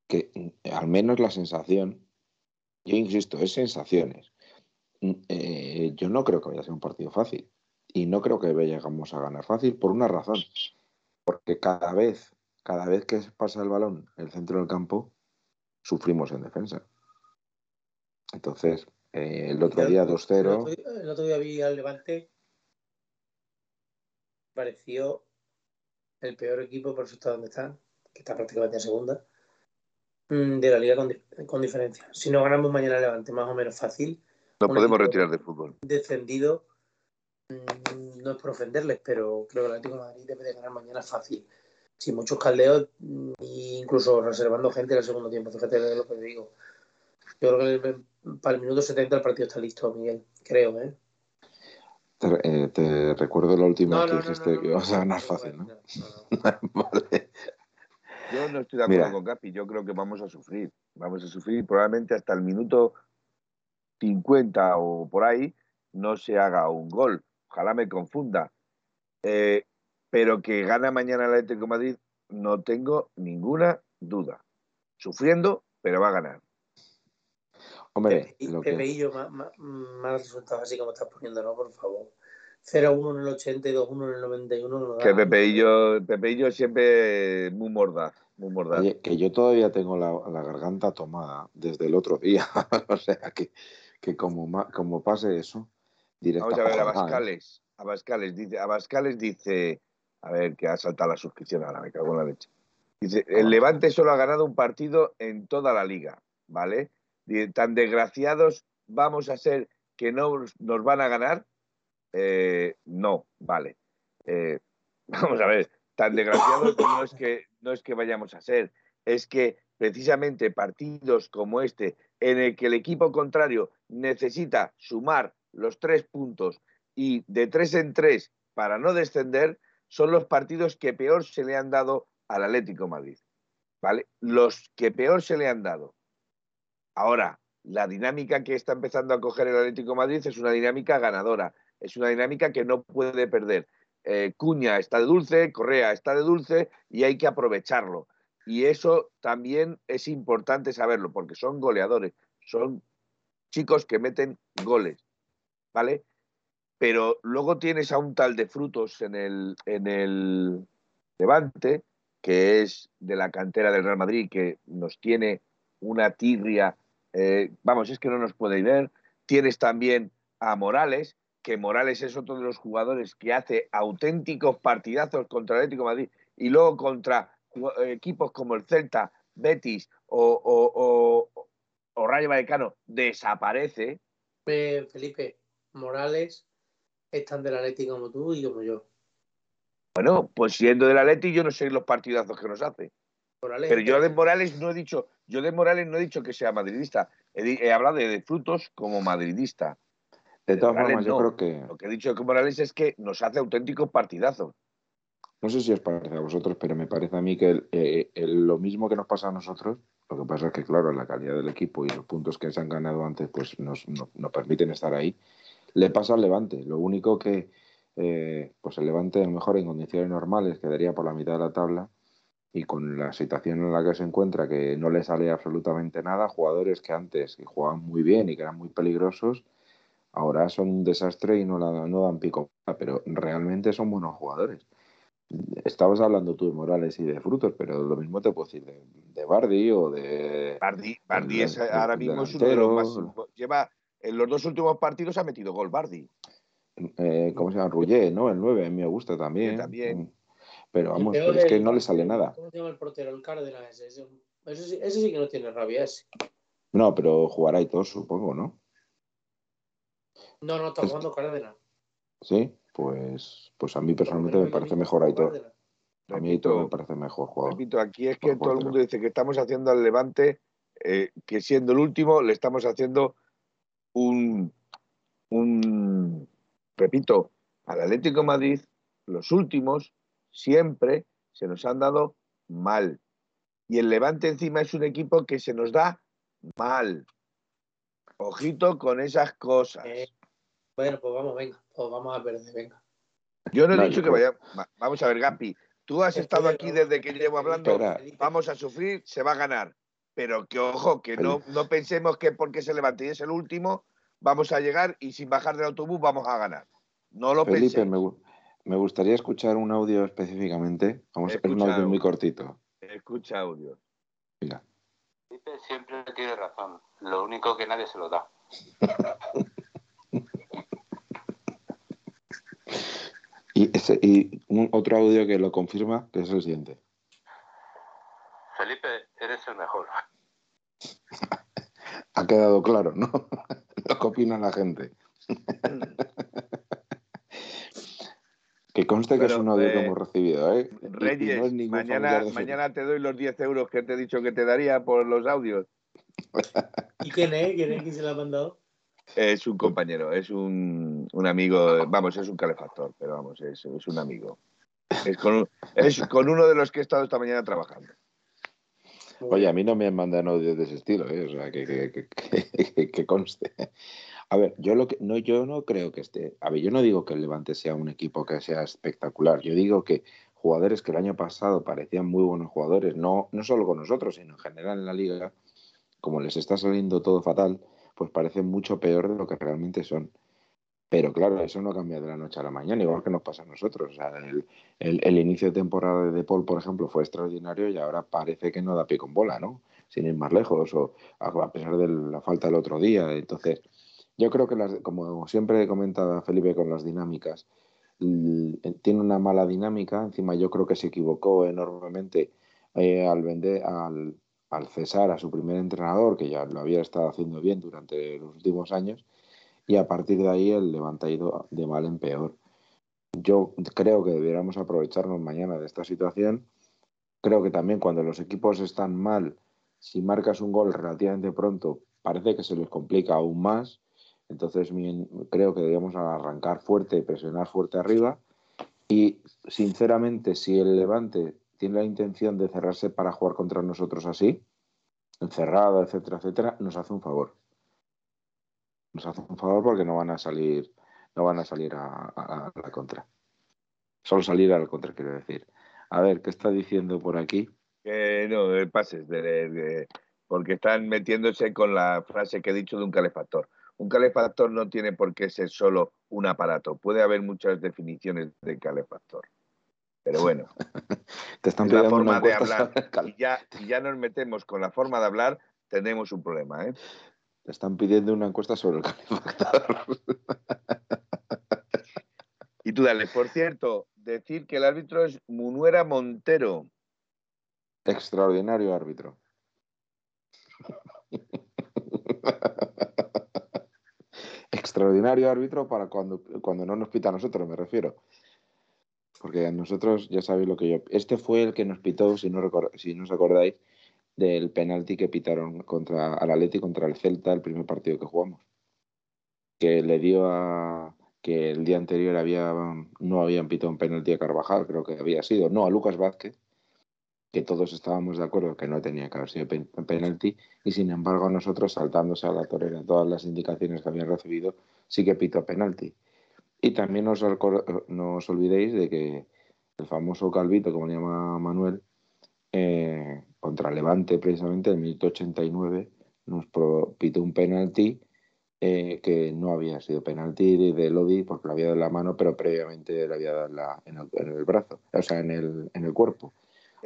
que mm, al menos la sensación, yo insisto, es sensaciones. Mm, eh, yo no creo que vaya a ser un partido fácil y no creo que vayamos a ganar fácil por una razón, porque cada vez, cada vez que pasa el balón el centro del campo, sufrimos en defensa. Entonces, eh, el otro día 2-0. El, otro día vi al Levante, pareció el peor equipo por está donde está, que está prácticamente en segunda Mm, de la liga con, diferencia. Si no ganamos mañana Levante más o menos fácil. No podemos retirar de fútbol. Descendido, mm, no es por ofenderles, pero creo que el Atlético de Madrid debe de ganar mañana fácil. Sin muchos caldeos, mm, incluso reservando gente en el segundo tiempo. Fíjate lo que digo. Yo creo que para el minuto 70 el partido está listo, Miguel. Creo, ¿eh? Te, eh, recuerdo la última vez que dijiste que ibas a ganar fácil, ¿no? *laughs* vale. Yo no estoy de acuerdo con Capi, yo creo que vamos a sufrir. Vamos a sufrir probablemente hasta el minuto 50 o por ahí no se haga un gol. Ojalá me confunda. Eh, pero que gana mañana el Atlético de Madrid, no tengo ninguna duda. Sufriendo, pero va a ganar. Hombre, lo Pepe y yo, más, resultados así como estás poniendo, ¿no? Por favor. 0-1 en el 80 y 2-1 en el 91. que Pepe y, yo, Pepe y yo siempre muy mordaz. Muy mordaz. que yo todavía tengo la, garganta tomada desde el otro día. *laughs* o sea, que, que como, como pase eso, directamente. Vamos a ver, Abascales. Abascales dice, Abascales dice, a ver, que ha saltado la suscripción ahora, me cago en la leche. Dice, el ah. Levante solo ha ganado un partido en toda la liga, ¿vale? tan desgraciados vamos a ser que no nos van a ganar eh, no, vale. Eh, *laughs* vamos a ver, tan desgraciados no es, que, no es que vayamos a ser, es que precisamente partidos como este, en el que el equipo contrario necesita sumar los tres puntos y de tres en tres para no descender, son los partidos que peor se le han dado al Atlético Madrid. ¿Vale? Los que peor se le han dado. Ahora, la dinámica que está empezando a coger el Atlético Madrid es una dinámica ganadora es una dinámica que no puede perder. Eh, Cuña está de dulce, Correa está de dulce y hay que aprovecharlo. Y eso también es importante saberlo, porque son goleadores, son chicos que meten goles, ¿vale? Pero luego tienes a un tal de frutos en el, en el Levante, que es de la cantera del Real Madrid, que nos tiene una tirria, eh, vamos, es que no nos puede ver. Tienes también a Morales, que Morales es otro de los jugadores que hace auténticos partidazos contra el Atlético Madrid y luego contra eh, equipos como el Celta, Betis o, Rayo Vallecano desaparece. Felipe, Morales es tan del Atlético como tú y como yo. Bueno, pues siendo del Atlético yo no sé los partidazos que nos hace. Pero yo de Morales no he dicho, yo de Morales no he dicho que sea madridista. He, hablado de frutos como madridista. De todas formas, yo creo que. Lo que he dicho de Morales es que nos hace auténticos partidazos. No sé si os parece a vosotros, pero me parece a mí que eh, lo mismo que nos pasa a nosotros, lo que pasa es que, claro, la calidad del equipo y los puntos que se han ganado antes, pues nos, permiten estar ahí. Le pasa al Levante. Lo único que, eh, pues el Levante, a lo mejor en condiciones normales, quedaría por la mitad de la tabla y con la situación en la que se encuentra, que no le sale absolutamente nada, jugadores que antes jugaban muy bien y que eran muy peligrosos Ahora son un desastre y no, la, no dan pico, pero realmente son buenos jugadores. Estabas hablando tú de Morales y de Frutos, pero lo mismo te puedo decir de, de Bardi o de. Bardi, Bardi es, ahora mismo es uno de los más. Lleva, en los dos últimos partidos ha metido gol Bardi. Eh, ¿Cómo se llama? Rullé, ¿no? El 9, a mí me gusta también. Sí, también. Mm. Pero vamos, pero es que no le sale nada. ¿Cómo se llama el portero? El Cárdenas ese. Ese, ese sí, que no tiene rabia ese. No, pero jugará y todo, supongo, ¿no? No, no, está Es- jugando Cárdenas. Sí, pues, pues a mí personalmente me parece mejor Aitor. A mí Aitor me parece mejor jugador. repito, aquí es que todo el mundo dice que estamos haciendo al Levante, eh, que siendo el último, le estamos haciendo un, un, repito, al Atlético de Madrid, los últimos siempre se nos han dado mal. Y el Levante encima es un equipo que se nos da mal. Ojito con esas cosas. Eh, bueno, pues vamos, venga. Pues vamos a perder, venga. Yo no he dicho que vaya. va- Vamos a ver, Gapi. Tú has estado aquí desde que llevo hablando. Espera. Vamos a sufrir, se va a ganar. Pero que ojo, que no, no pensemos que porque se levante y es el último, vamos a llegar y sin bajar del autobús vamos a ganar. No lo Felipe, pensé. me, gu- me gustaría escuchar un audio específicamente. Vamos, es un Escucha audio muy cortito. Escucha audio. Venga. Felipe siempre tiene razón. Lo único que nadie se lo da. *laughs* Y, ese, y un, otro audio que lo confirma, que es el siguiente. Felipe, eres el mejor. Ha quedado claro, ¿no? *laughs* lo que opina la gente. *laughs* que conste que es un audio eh, que hemos recibido, ¿eh? Y- y Reyes, no mañana, mañana te doy los 10 euros que te he dicho que te daría por los audios. *laughs* ¿Y quién es? ¿Quién es? ¿Quién se la ha mandado? Es un compañero, es un, un amigo, vamos, es un calefactor, pero vamos, es, es un amigo. Es con, un- es con uno de los que he estado esta mañana trabajando. Oye, a mí no me mandan audios de ese estilo, ¿eh? o sea, que, que, que- que- que conste. A ver, yo lo que no, yo no creo que esté. A ver, yo no digo que el Levante sea un equipo que sea espectacular. Yo digo que jugadores que el año pasado parecían muy buenos jugadores, no, no solo con nosotros, sino en general en la liga, como les está saliendo todo fatal, pues parecen mucho peor de lo que realmente son. Pero claro, eso no cambia de la noche a la mañana, igual que nos pasa a nosotros. O sea, el, el- inicio de temporada de De Paul, por ejemplo, fue extraordinario y ahora parece que no da pie con bola, ¿no? Sin ir más lejos, o a pesar de la falta del otro día. Entonces, yo creo que, las, como siempre comentaba Felipe con las dinámicas, tiene una mala dinámica. Encima, yo creo que se equivocó enormemente eh, al vender, al, al cesar a su primer entrenador, que ya lo había estado haciendo bien durante los últimos años, y a partir de ahí el Levante ha ido de mal en peor. Yo creo que debiéramos aprovecharnos mañana de esta situación. Creo que también cuando los equipos están mal, si marcas un gol relativamente pronto, parece que se les complica aún más. Entonces creo que debemos arrancar fuerte, presionar fuerte arriba. Y sinceramente, si el Levante tiene la intención de cerrarse para jugar contra nosotros así, encerrado, etcétera, etcétera, nos hace un favor. Nos hace un favor porque no van a salir, no van a salir a, a- a la contra. Solo salir a la contra, quiero decir. A ver, ¿qué está diciendo por aquí? Que no, eh, pases, de, de- porque están metiéndose con la frase que he dicho de un calefactor. Un calefactor no tiene por qué ser solo un aparato. Puede haber muchas definiciones de calefactor. Pero bueno, *laughs* Te están es la forma una de hablar. *laughs* ya, y ya nos metemos con la forma de hablar, tenemos un problema. ¿eh? Te están pidiendo una encuesta sobre el *laughs* calefactor. Y tú dale, por cierto, decir que el árbitro es Munuera Montero. Extraordinario árbitro. *laughs* Extraordinario árbitro para cuando, cuando no nos pita a nosotros, me refiero. Porque a nosotros, ya sabéis lo que yo. Este fue el que nos pitó, si no, si no os acordáis, del penalti que pitaron contra al Atleti contra el Celta, el primer partido que jugamos. Que le dio a. que el día anterior había no habían pitado un penalti a Carvajal, creo que había sido. No, a Lucas Vázquez que todos estábamos de acuerdo que no tenía que haber sido pen- penalti y sin embargo nosotros saltándose a la torera todas las indicaciones que habían recibido sí que pitó penalti y también no os, no os olvidéis de que el famoso Calvito como le llama Manuel eh, contra Levante precisamente en el minuto 89 nos pitó un penalti eh, que no había sido penalti de, de Lodi porque lo había dado en la mano pero previamente le había dado en, la- en el, en el brazo o sea en el, en el cuerpo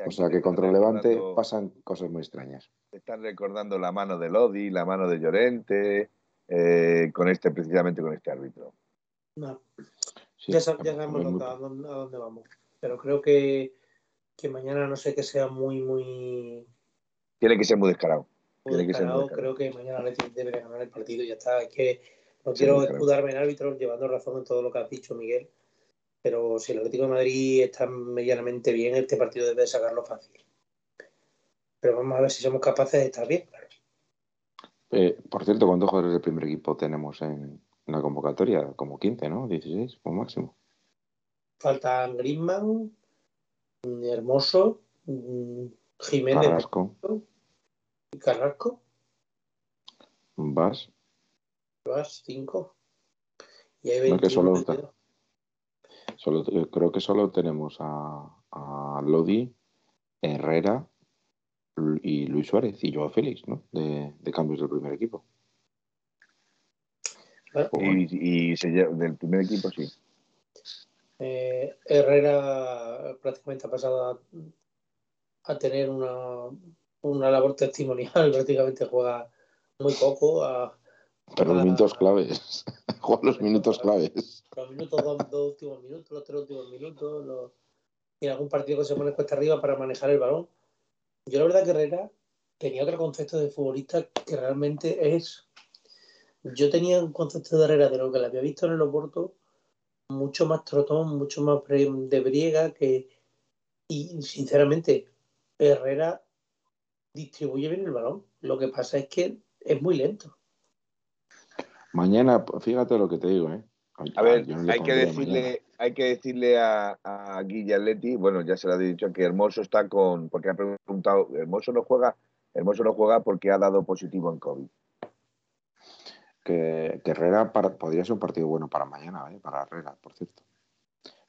o sea que contra Levante pasan cosas muy extrañas. Están recordando la mano de Lodi, la mano de Llorente, eh, con este, precisamente con este árbitro. No. Sí, ya, sab- ya es sabemos muy- lo que- a, dónde, a dónde vamos. Pero creo que, que mañana no sé que sea muy, muy, Tiene que ser muy descarado. muy Tiene que ser muy descarado. descarado. Creo que mañana debe de ganar el partido y ya está. Es que no Sí, quiero escudarme en árbitros llevando razón en todo lo que has dicho, Miguel. Pero si el Atlético de Madrid está medianamente bien, este partido debe de sacarlo fácil. Pero vamos a ver si somos capaces de estar bien, claro. Eh, por cierto, ¿cuántos jugadores del primer equipo tenemos en, en la convocatoria? Como 15, ¿no? 16, como máximo. Faltan Griezmann, Hermoso, mm, Jiménez Carrasco, Carrasco. Vas. Vas, cinco. Y hay No, que 21 solo eh, creo que solo tenemos a, a Lodi, Herrera y Luis Suárez y Joao Félix, ¿no? De, de cambios del primer equipo. Bueno, Y, y se lle- del primer equipo sí. Eh, Herrera prácticamente ha pasado a, a tener una, una labor testimonial, *laughs* prácticamente juega muy poco, a pero los minutos claves. *laughs* Juega los minutos claves. los minutos, dos, dos últimos minutos, los tres últimos minutos, los- y en algún partido que se pone cuesta arriba para manejar el balón. Yo la verdad que Herrera tenía otro concepto de futbolista que realmente es... Yo tenía un concepto de Herrera de lo que le había visto en el Oporto, mucho más trotón, mucho más de briega que... Y sinceramente, Herrera distribuye bien el balón. Lo que pasa es que es muy lento. Mañana, fíjate lo que te digo, ¿eh? A ver, no hay que decirle, mañana. hay que decirle a, a Guille Atleti, bueno, ya se lo ha dicho que Hermoso está con, porque ha preguntado, Hermoso no juega, Hermoso no juega porque ha dado positivo en COVID. Que, que Herrera para- podría ser un partido bueno para mañana, ¿eh? Para Herrera, por cierto.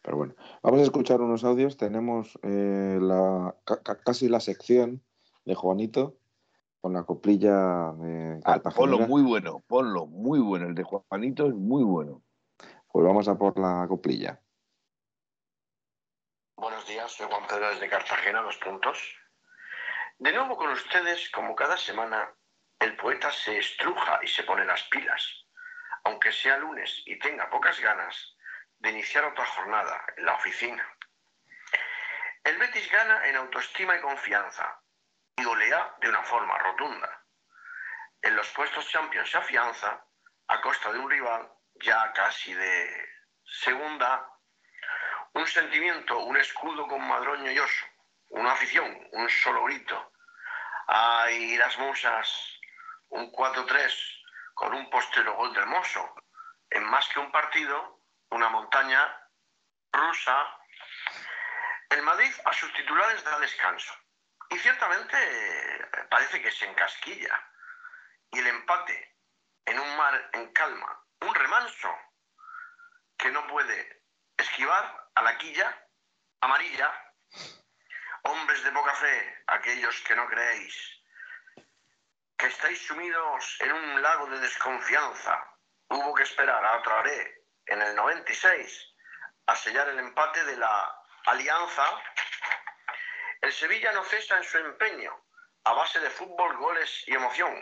Pero bueno, vamos a escuchar unos audios. Tenemos eh, la, ca- ca- casi la sección de Juanito con la coplilla de Ah, ponlo muy bueno, ponlo muy bueno, el de Juanito es muy bueno. Pues vamos a por la coplilla. Buenos días, soy Juan Pedro desde Cartagena, dos puntos. De nuevo con ustedes, como cada semana, el poeta se estruja y se pone las pilas, aunque sea lunes y tenga pocas ganas de iniciar otra jornada en la oficina. El Betis gana en autoestima y confianza y golea de una forma rotunda. En los puestos Champions se afianza a costa de un rival ya casi de segunda un sentimiento, un escudo con madroño y oso, una afición, un solo grito. Ay, las musas, un 4-3 con un postero gol del mozo. En más que un partido, una montaña rusa. El Madrid a sus titulares da descanso. Y ciertamente eh, parece que se encasquilla. Y el empate en un mar en calma, un remanso que no puede esquivar a la quilla amarilla. Hombres de poca fe, aquellos que no creéis, estáis sumidos en un lago de desconfianza. Hubo que esperar a Traoré en el 96 a sellar el empate de la Alianza. El Sevilla no cesa en su empeño a base de fútbol, goles y emoción.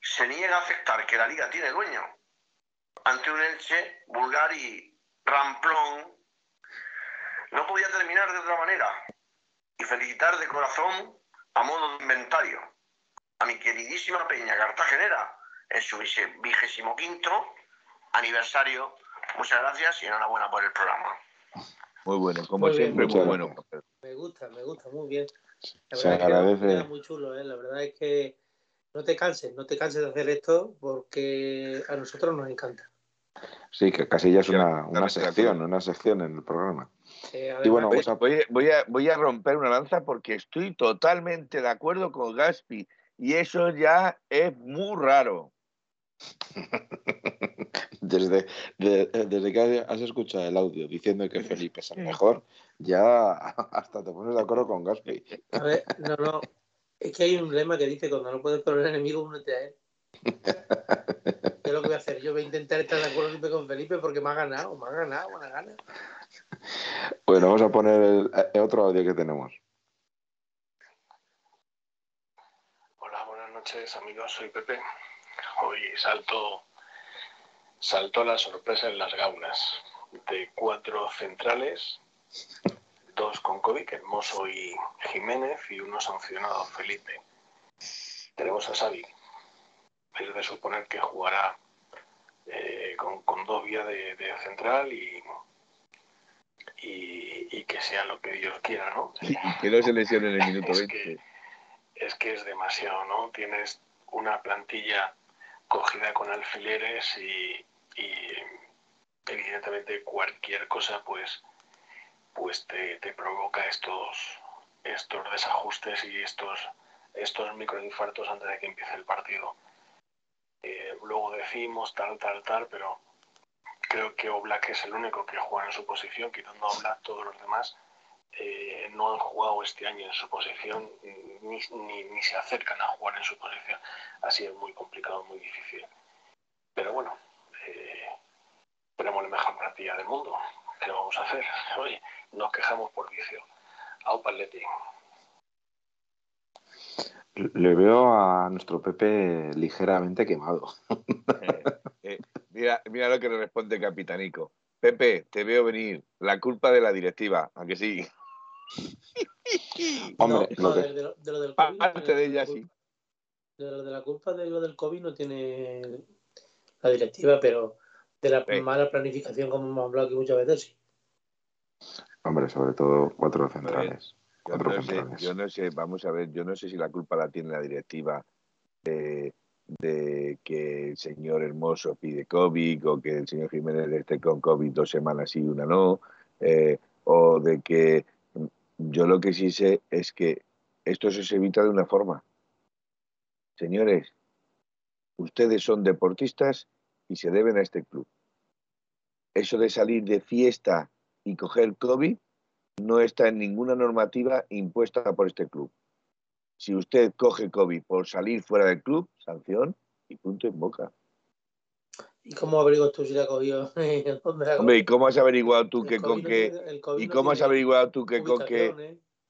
Se niega a aceptar que la liga tiene dueño ante un Elche vulgar y ramplón. No podía terminar de otra manera y felicitar de corazón a modo de inventario a mi queridísima Peña Cartagenera en su vigésimo quinto aniversario. Muchas gracias y enhorabuena por el programa. Muy bueno, como Muy bien, siempre, muy bueno. gracias. Me gusta, me gusta, muy bien. La Se verdad es que agradece. queda muy chulo, ¿eh? La verdad es que no te canses, no te canses de hacer esto porque a nosotros nos encanta. Sí, que casi ya es una, una sección, una sección en el programa. Eh, Y bueno, a- voy a, voy a romper una lanza porque estoy totalmente de acuerdo con Gaspi y eso ya es muy raro. *laughs* Desde, de- desde que has escuchado el audio diciendo que Felipe es el mejor, ya *laughs* hasta te pones de acuerdo con Gaspi. a ver, no, no. Es que hay un lema que dice cuando no puedes con el enemigo, únete a él. *laughs* ¿Qué es lo que voy a hacer? Yo voy a intentar estar de acuerdo siempre con Felipe porque me ha ganado, me ha ganado, me ha ganado. Bueno, vamos a poner el, el otro audio que tenemos. Hola, buenas noches amigos, soy Pepe. hoy saltó, saltó la sorpresa en las gaunas de cuatro centrales, dos con COVID, Hermoso y Jiménez, y uno sancionado, Felipe. Tenemos a Xavi. Es de suponer que jugará eh, con, con, dos vías de, de central y, y, y, que sea lo que Dios quiera, ¿no? *laughs* que no se lesione en el minuto es 20. Que, es que es demasiado, ¿no? Tienes una plantilla cogida con alfileres y, evidentemente cualquier cosa pues pues te, te, provoca estos estos desajustes y estos estos microinfartos antes de que empiece el partido. Eh, luego decimos tal, tal, tal, pero creo que Oblak es el único que juega en su posición, quitando a Oblak todos los demás eh, no han jugado este año en su posición ni, ni, ni, se acercan a jugar en su posición. Así es muy complicado, muy difícil. Pero bueno, eh, tenemos la mejor plantilla del mundo. ¿Qué vamos a hacer? Oye, nos quejamos por vicio. Aupa Atleti. Le veo a nuestro Pepe ligeramente quemado. *laughs* Eh, eh, mira, mira lo que le responde Capitanico. Pepe, te veo venir. La culpa de la directiva, aunque sí. *laughs* Hombre, no, lo que- de, lo, de lo del COVID. no Parte tiene- de ella sí. de lo de la culpa de lo del COVID no tiene la directiva, pero de la Sí. mala planificación, como hemos hablado aquí muchas veces, sí. hombre, sobre todo cuatro centrales. Yo Cuatro no, sé, centrales. yo no sé, vamos a ver, yo no sé si la culpa la tiene la directiva de, de que el señor Hermoso pide COVID o que el señor Jiménez esté con COVID dos semanas y una no, eh, o de que yo lo que sí sé es que esto se evita de una forma. Señores, ustedes son deportistas y se deben a este club. Eso de salir de fiesta y coger COVID no está en ninguna normativa impuesta por este club. Si usted coge COVID por salir fuera del club, sanción y punto en boca. ¿Y cómo averiguas tú si la ha cogido? *laughs* ¿Dónde la Hombre, ¿y cómo has averiguado tú que con que y cómo has averiguado tú que con que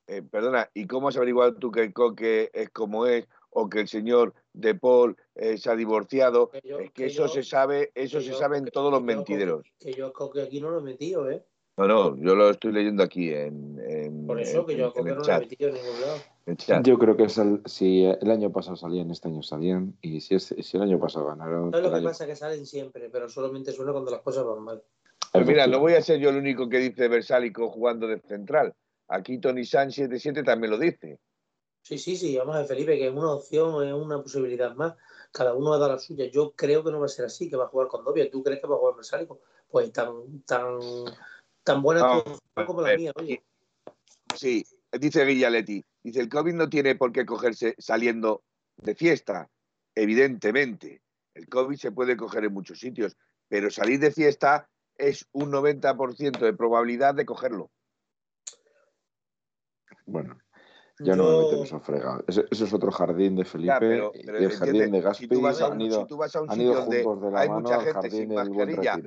¿eh? perdona, y cómo has averiguado tú que el coque es como es o que el señor De Paul eh, se ha divorciado? Que yo- es que, que eso yo- se sabe, eso se yo sabe en todos los mentideros. Que yo Coque aquí no lo he metido, ¿eh? No, no, yo lo estoy leyendo aquí en, en, Por eso en- que yo a en el no lo he chat. metido en ningún lado. en el chat. Yo creo que es el- si el año pasado salían, este año salían. Y si, es, si el año pasado ganaron. ¿Sabes lo que año- pasa? Que salen siempre, pero solamente suena cuando las cosas van mal. Pues mira, no voy a ser yo el único que dice Versálico jugando de central. Aquí Tony San 77 también lo dice. Sí, sí, sí, vamos a ver, Felipe, que es una opción, es una posibilidad más. Cada uno va a dar la suya. Yo creo que no va a ser así, que va a jugar con Dobia. ¿Tú crees que va a jugar Versálico? Pues tan, tan, tan buena actuación como la mía, oye. Sí, dice Guillaletti. Dice, el COVID no tiene por qué cogerse saliendo de fiesta, evidentemente. El COVID se puede coger en muchos sitios, pero salir de fiesta es un 90% de probabilidad de cogerlo. Bueno, ya no me meto en esos fregados. Ese, ese es otro jardín de Felipe. Ya, pero- y pero el jardín entiende, de Gaspi si tú vas a han un, ido, si tú vas a un han ido sitio donde de la hay mano mucha gente sin mascarilla.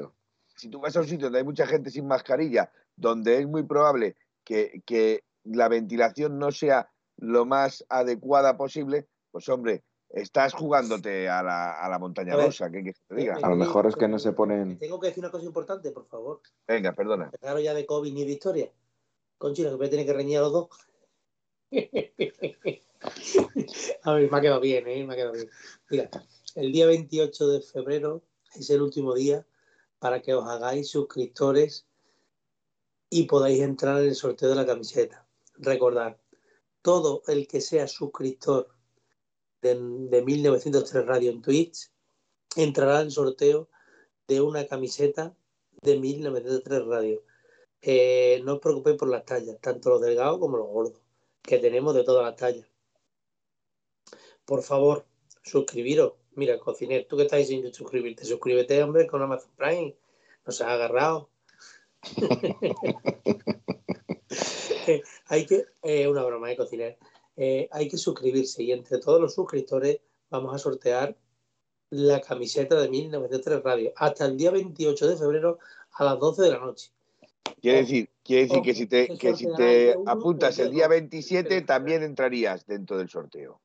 Si tú vas a un sitio donde hay mucha gente sin mascarilla, donde es muy probable que, que la ventilación no sea lo más adecuada posible, pues hombre, estás jugándote a la, a la montaña A ver, rusa, ¿qué quieres que te diga? A lo mejor es que no se ponen. tengo que decir una cosa importante, por favor. Venga, perdona. Dejaros ya de COVID ni de historia. Conchina, que voy a tener que reñir a los dos. *laughs* a ver, me ha quedado bien, ¿eh? Me ha quedado bien. Mira, el día 28 de febrero es el último día para que os hagáis suscriptores y podáis entrar en el sorteo de la camiseta. Recordad, todo el que sea suscriptor de, de 1903 Radio en Twitch entrará en el sorteo de una camiseta de 1903 Radio. Eh, no os preocupéis por las tallas, tanto los delgados como los gordos, que tenemos de todas las tallas. Por favor, suscribiros. Mira, cocinero, tú que estás sin suscribirte, suscríbete, hombre, con Amazon Prime. No se ha agarrado. Eh, *laughs* *laughs* hay que, eh, una broma, eh, cocinero. Eh, hay que suscribirse y entre todos los suscriptores vamos a sortear la camiseta de 1903 Radio hasta el día 28 de febrero a las 12 de la noche. Quiere decir, quiere decir que ojo, si te, que si te apuntas el día día dos. 27 Pero- también entrarías dentro del sorteo.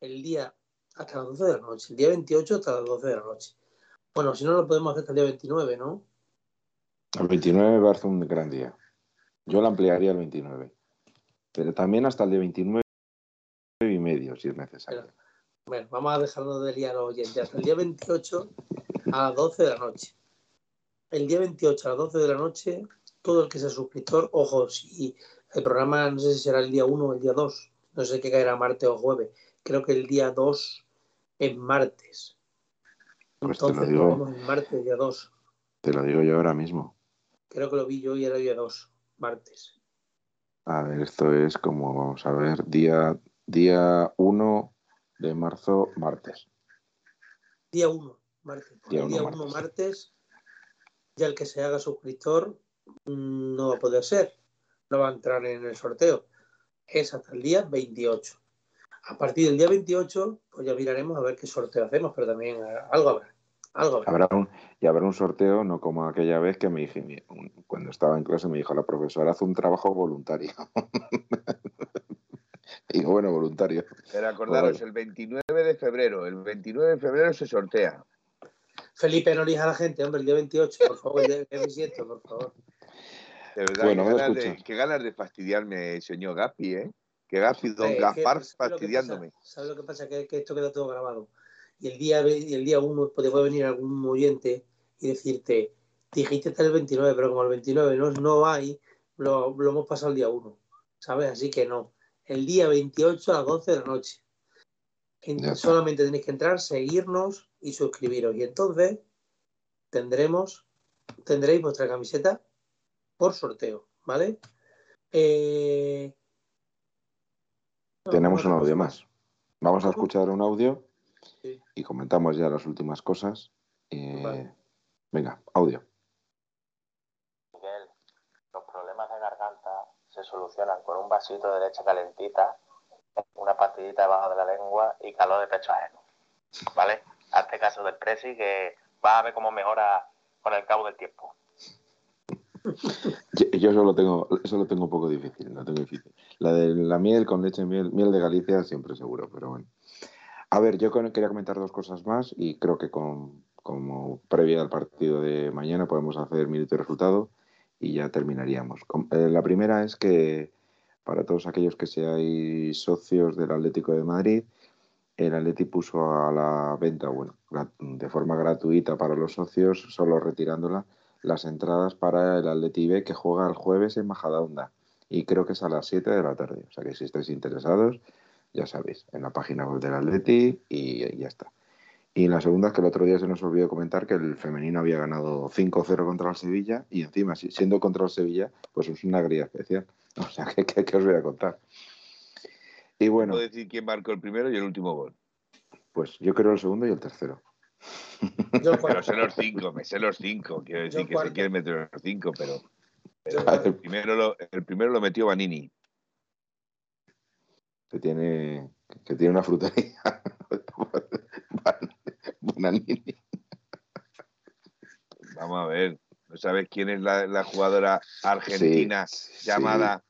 el día hasta las 12 de la noche. El día 28 hasta las 12 de la noche. Bueno, si no lo podemos hacer hasta el día 29, ¿no? El 29 me parece un gran día. Yo lo ampliaría el 29. Pero también hasta el día 29 y medio, si es necesario. Pero, bueno, vamos a dejarlo de liar a los oyentes. Hasta el día 28 a las 12 de la noche. El día 28 a las 12 de la noche, todo el que sea suscriptor, ojo, si el programa no sé si será el día 1 o el día 2, no sé qué caerá martes o jueves. Creo que el día 2 es martes. Pues te lo Entonces, digo. el martes, día 2. Te lo digo yo ahora mismo. Creo que lo vi yo y era día 2, martes. A ver, esto es como, vamos a ver, día, día 1 de marzo, martes. Día 1, martes. Día el uno, día martes. 1, martes, ya el que se haga suscriptor no va a poder ser. No va a entrar en el sorteo. Es hasta el día 28. A partir del día 28, pues ya miraremos a ver qué sorteo hacemos, pero también eh, algo habrá. Algo habrá. Habrá un, y habrá un sorteo, no como aquella vez que me dije, cuando estaba en clase me dijo la profesora, haz un trabajo voluntario. y *laughs* digo, bueno, voluntario. Pero acordaros, Bueno. el 29 de febrero, el 29 de febrero se sortea. Felipe, no elija a la gente, hombre, el día 28, por favor, el día 27, por favor. De verdad, Bueno, qué, ganas de, escuchas. qué ganas de fastidiarme, señor Gaspi, ¿eh? Que Gaspi, don Gaspar, ¿sabes lo que fastidiándome. ¿Sabes lo que pasa? Que, que esto queda todo grabado. Y el día el día 1 puede venir algún oyente y decirte, dijiste hasta el 29, pero como el 29 no, no hay, lo, lo hemos pasado el día 1. ¿Sabes? Así que no. El día 28 a las 12 de la noche. Solamente tenéis que entrar, seguirnos y suscribiros. Y entonces tendremos, tendréis vuestra camiseta por sorteo, ¿vale? Eh, Tenemos un audio más. Vamos a escuchar un audio Sí. y comentamos ya las últimas cosas. Eh, Vale. Venga, audio. Miguel, los problemas de garganta se solucionan con un vasito de leche calentita, una pastillita debajo de la lengua y calor de pecho ajeno. ¿Vale? Hazte caso del Presi que vas a ver cómo mejora con el cabo del tiempo. Yo, yo eso lo tengo, eso lo tengo un poco difícil, lo tengo difícil. La de la miel con leche, miel, miel de Galicia siempre seguro, pero bueno. A ver, yo quería comentar dos cosas más y creo que con, como previa al partido de mañana podemos hacer minuto y resultado y ya terminaríamos. Eh, la primera es que para todos aquellos que seáis socios del Atlético de Madrid, el Atleti puso a la venta, bueno, de forma gratuita para los socios, solo retirándola, las entradas para el Atleti B que juega el jueves en Majadahonda y creo que es a las 7 de la tarde. O sea que si estáis interesados, ya sabéis, en la página web del Atleti y, ya está. Y la segunda es que el otro día se nos olvidó comentar que el femenino había ganado 5-0 contra el Sevilla y encima, si- siendo contra el Sevilla, pues es una gría especial. *laughs* O sea, que, que- que os voy a contar? Y bueno, Puedo decir quién marcó el primero y el último gol. pues yo creo el segundo y el tercero. Yo *laughs* Pero sé los cinco, me sé los cinco. Quiero decir Yo que cuarto. se quieren meter los cinco, pero, el, primero lo, el primero lo metió Vanini. que tiene, que tiene una frutería. *laughs* Bananini. Vamos a ver. ¿No sabes quién es la, la jugadora argentina Sí, llamada?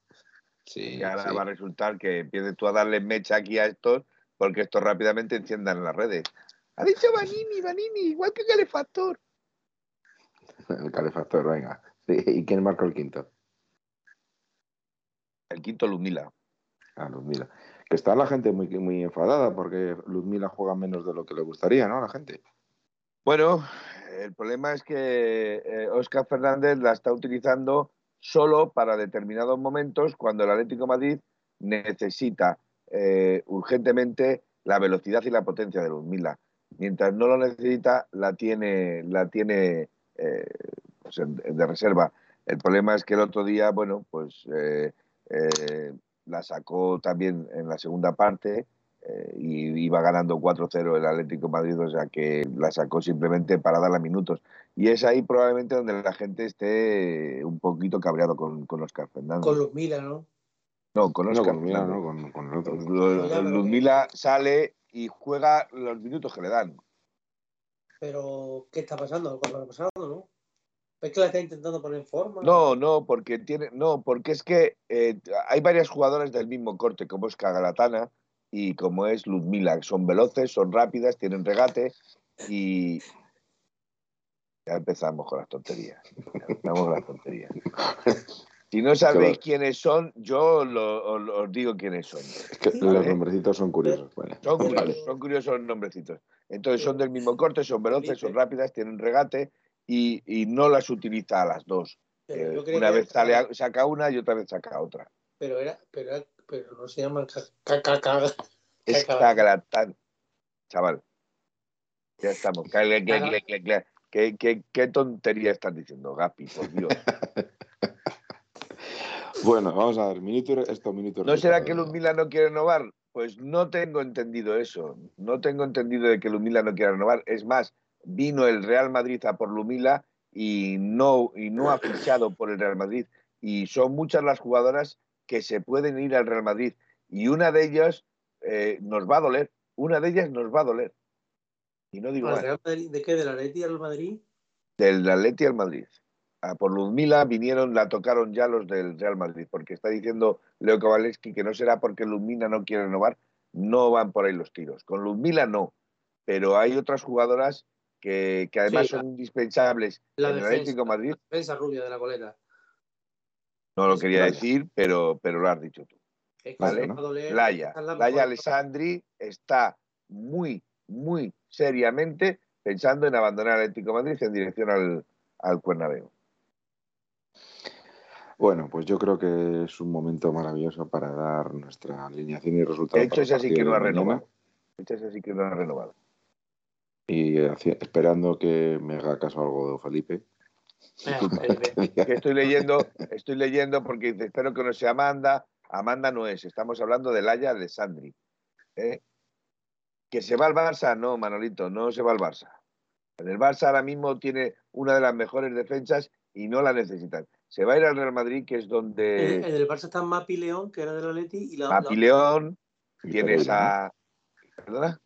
Sí, y ahora sí. va a resultar que empieces tú a darle mecha aquí a estos porque estos rápidamente enciendan las redes. Ha dicho Vanini, Vanini, igual que Calefactor. El *laughs* calefactor, venga. ¿Y quién marcó el quinto? El quinto Lumila. A Luzmila. Que está la gente muy, muy enfadada porque Luzmila juega menos de lo que le gustaría, ¿no? A la gente. Bueno, el problema es que Oscar Fernández la está utilizando solo para determinados momentos cuando el Atlético de Madrid necesita eh, urgentemente la velocidad y la potencia de Ludmila. Mientras no lo necesita, la tiene, la tiene eh, pues en- en- de reserva. El problema es que el otro día, bueno, pues eh, eh, la sacó también en la segunda parte eh, y iba ganando 4-0 el Atlético de Madrid, o sea que la sacó simplemente para darle minutos. Y es ahí probablemente donde la gente esté un poquito cabreado con, con Oscar Fernández. Con Luzmila, ¿no? no, con No, Oscar con Luzmila, Fernández. no, con, con el otro. Sale y juega los minutos que le dan. Pero, ¿qué está pasando? ¿Algo habrá pasado, no? ¿Es que la está intentando poner en forma? No, no, porque tiene, no, porque es que eh, hay varias jugadoras del mismo corte, como es Galatana, y como es Ludmila. Son veloces, son rápidas, tienen regate y ya empezamos con las tonterías. Ya empezamos con las tonterías. *laughs* Si no sabéis quiénes son, yo lo- os, os digo quiénes son. Es que Sí. los Vale. nombrecitos son curiosos. Vale. Son curiosos, son curiosos los nombrecitos. Entonces son del mismo corte, son veloces, son rápidas, tienen regate y, y no las utiliza a las dos. Eh, una vez sale saca una y otra vez saca otra. Pero era, pero, era- pero no se llama ca- ca- ca- ca- Es Caca- Cagaratán. Chaval. Ya estamos. Cle. ¿Qué, qué, qué tontería estás diciendo, Gapi? Por Dios. *laughs* Bueno, vamos a ver. Minuto, esto, minuto. ¿No será que Lumila no quiere renovar? Pues no tengo entendido eso. No tengo entendido de que Lumila no quiera renovar. Es más, vino el Real Madrid a por Lumila y no, y no ha fichado por el Real Madrid. Y son muchas las jugadoras que se pueden ir al Real Madrid. Y una de ellas eh, nos va a doler. Una de ellas nos va a doler. Y no digo ¿Al más. Real Madrid? ¿De qué? ¿Del Atleti al Madrid? Del Atleti al Madrid. A por Ludmila vinieron, la tocaron ya los del Real Madrid, porque está diciendo Leo Kowalewski que no será porque Ludmila no quiere renovar, no van por ahí los tiros. Con Ludmila no, pero hay otras jugadoras que, que además Sí, la- son indispensables La en el Atlético Madrid. defensa rubia de la coleta. No lo quería decir, pero, pero lo has dicho tú. Es que Vale. Laia, la Alessandri está muy, muy seriamente pensando en abandonar el Atlético Madrid en dirección al, al. Bueno, pues yo creo que es un momento maravilloso para dar nuestra alineación y resultados. De hecho, es así que no de ha renovado. De hecho, es así que no ha renovado. Y esperando que me haga caso algo de Felipe. *laughs* Que estoy leyendo, estoy leyendo porque dice, espero que no sea Amanda. Amanda no es, estamos hablando de Laia Alessandri. ¿eh? ¿Que se va al Barça? No, Manolito, no se va al Barça. En el Barça ahora mismo tiene una de las mejores defensas y no la necesitan. Se va a ir al Real Madrid, que es donde en el Barça está Mapi León, que era del Atleti, y la, Mapi la- León, tienes Pereira, a ¿perdona?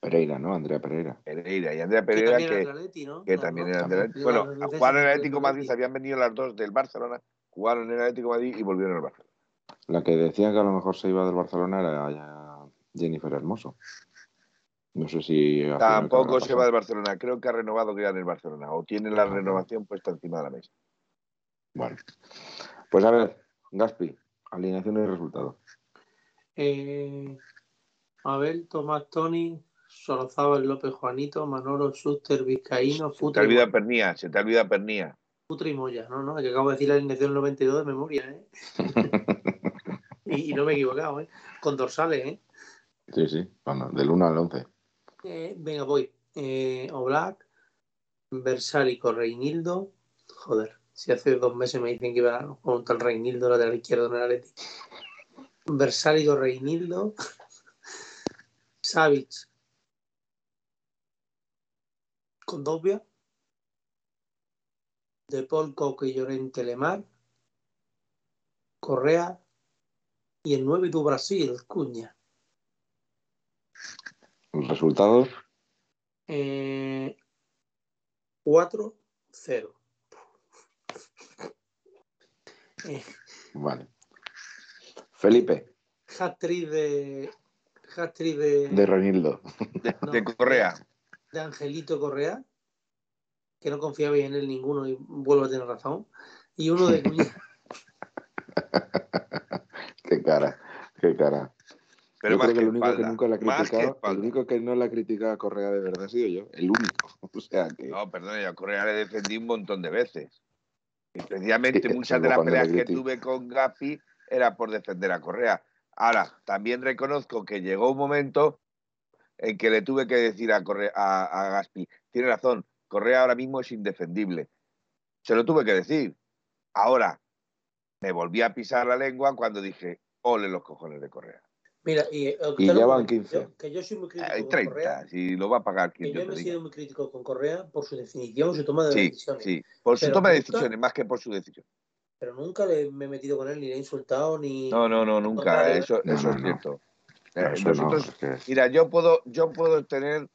Pereira, ¿no? Andrea Pereira. Pereira y Andrea que Pereira, también era que, Atleti, ¿no? que también no, también. Bueno, a jugar en el Atlético de Madrid habían venido las dos del Barcelona, jugaron en el Atlético de Madrid y volvieron al Barcelona. La que decía que a lo mejor se iba del Barcelona era Jennifer Hermoso. No sé si. Tampoco se va del. Barcelona, creo que ha renovado ya en el Barcelona o tiene la renovación puesta encima de la mesa. Bueno. Pues a ver, Gaspi, alineación y resultado. Eh, Abel, Tomás, Tony, Solozábal, López, Juanito, Manolo, Suster, Vizcaíno, Se te Futre, olvida. Pernía, se te olvida Pernía. Futre y Moya. No, no, que acabo de decir la alineación 92 de memoria, ¿eh? *laughs* y, y no me he equivocado, ¿eh? Con dorsales, ¿eh? Sí, sí. Bueno, del 1 al 11. Eh, venga, voy. Eh, Oblak, Versálico, Reinildo. Joder, si hace dos meses me dicen que iba con un tal Reinildo lateral izquierdo en el Atleti. Versálico, Reinildo. *laughs* Savic. Con Dobia. De Paul, Coque y Llorente Lemar. Correa. Y el 9 tu Brasil, Cuña. Resultados. Eh, 4-0. Eh, Vale. Felipe, hat-trick de. Hat-trick de, de Renildo. De, No. de Correa. de Angelito Correa, que no confiaba en él ninguno y vuelvo a tener razón. Y uno de *laughs* qué cara, qué cara. Pero yo más creo que, que el único que nunca la criticado, el único que no la ha criticado a Correa de verdad ha sido yo, el único. *laughs* O sea que No, perdón, yo a Correa le defendí un montón de veces. Especialmente Sí, muchas de las peleas que tuve con Gapi era por defender a Correa. Ahora, también reconozco que llegó un momento en que le tuve que decir a, Correa, a, a Gaspi, tiene razón, Correa ahora mismo es indefendible. Se lo tuve que decir. Ahora, me volví a pisar la lengua cuando dije, ole los cojones de Correa. Mira, y, eh, Y ya van comenta, 15. yo- que yo soy muy crítico Hay con 30, Correa. si lo va a pagar Que quien yo yo me te he sido muy crítico con Correa por su definición, su toma de Sí, decisiones. sí, por su Pero toma de decisiones, más que por su decisión. Pero nunca le, me he metido con él, ni le he insultado, ni. No, no, no, nunca. contrario, Eso, No, eso no, es no. cierto. Eh, nosotros, es que- mira, yo puedo, yo puedo tener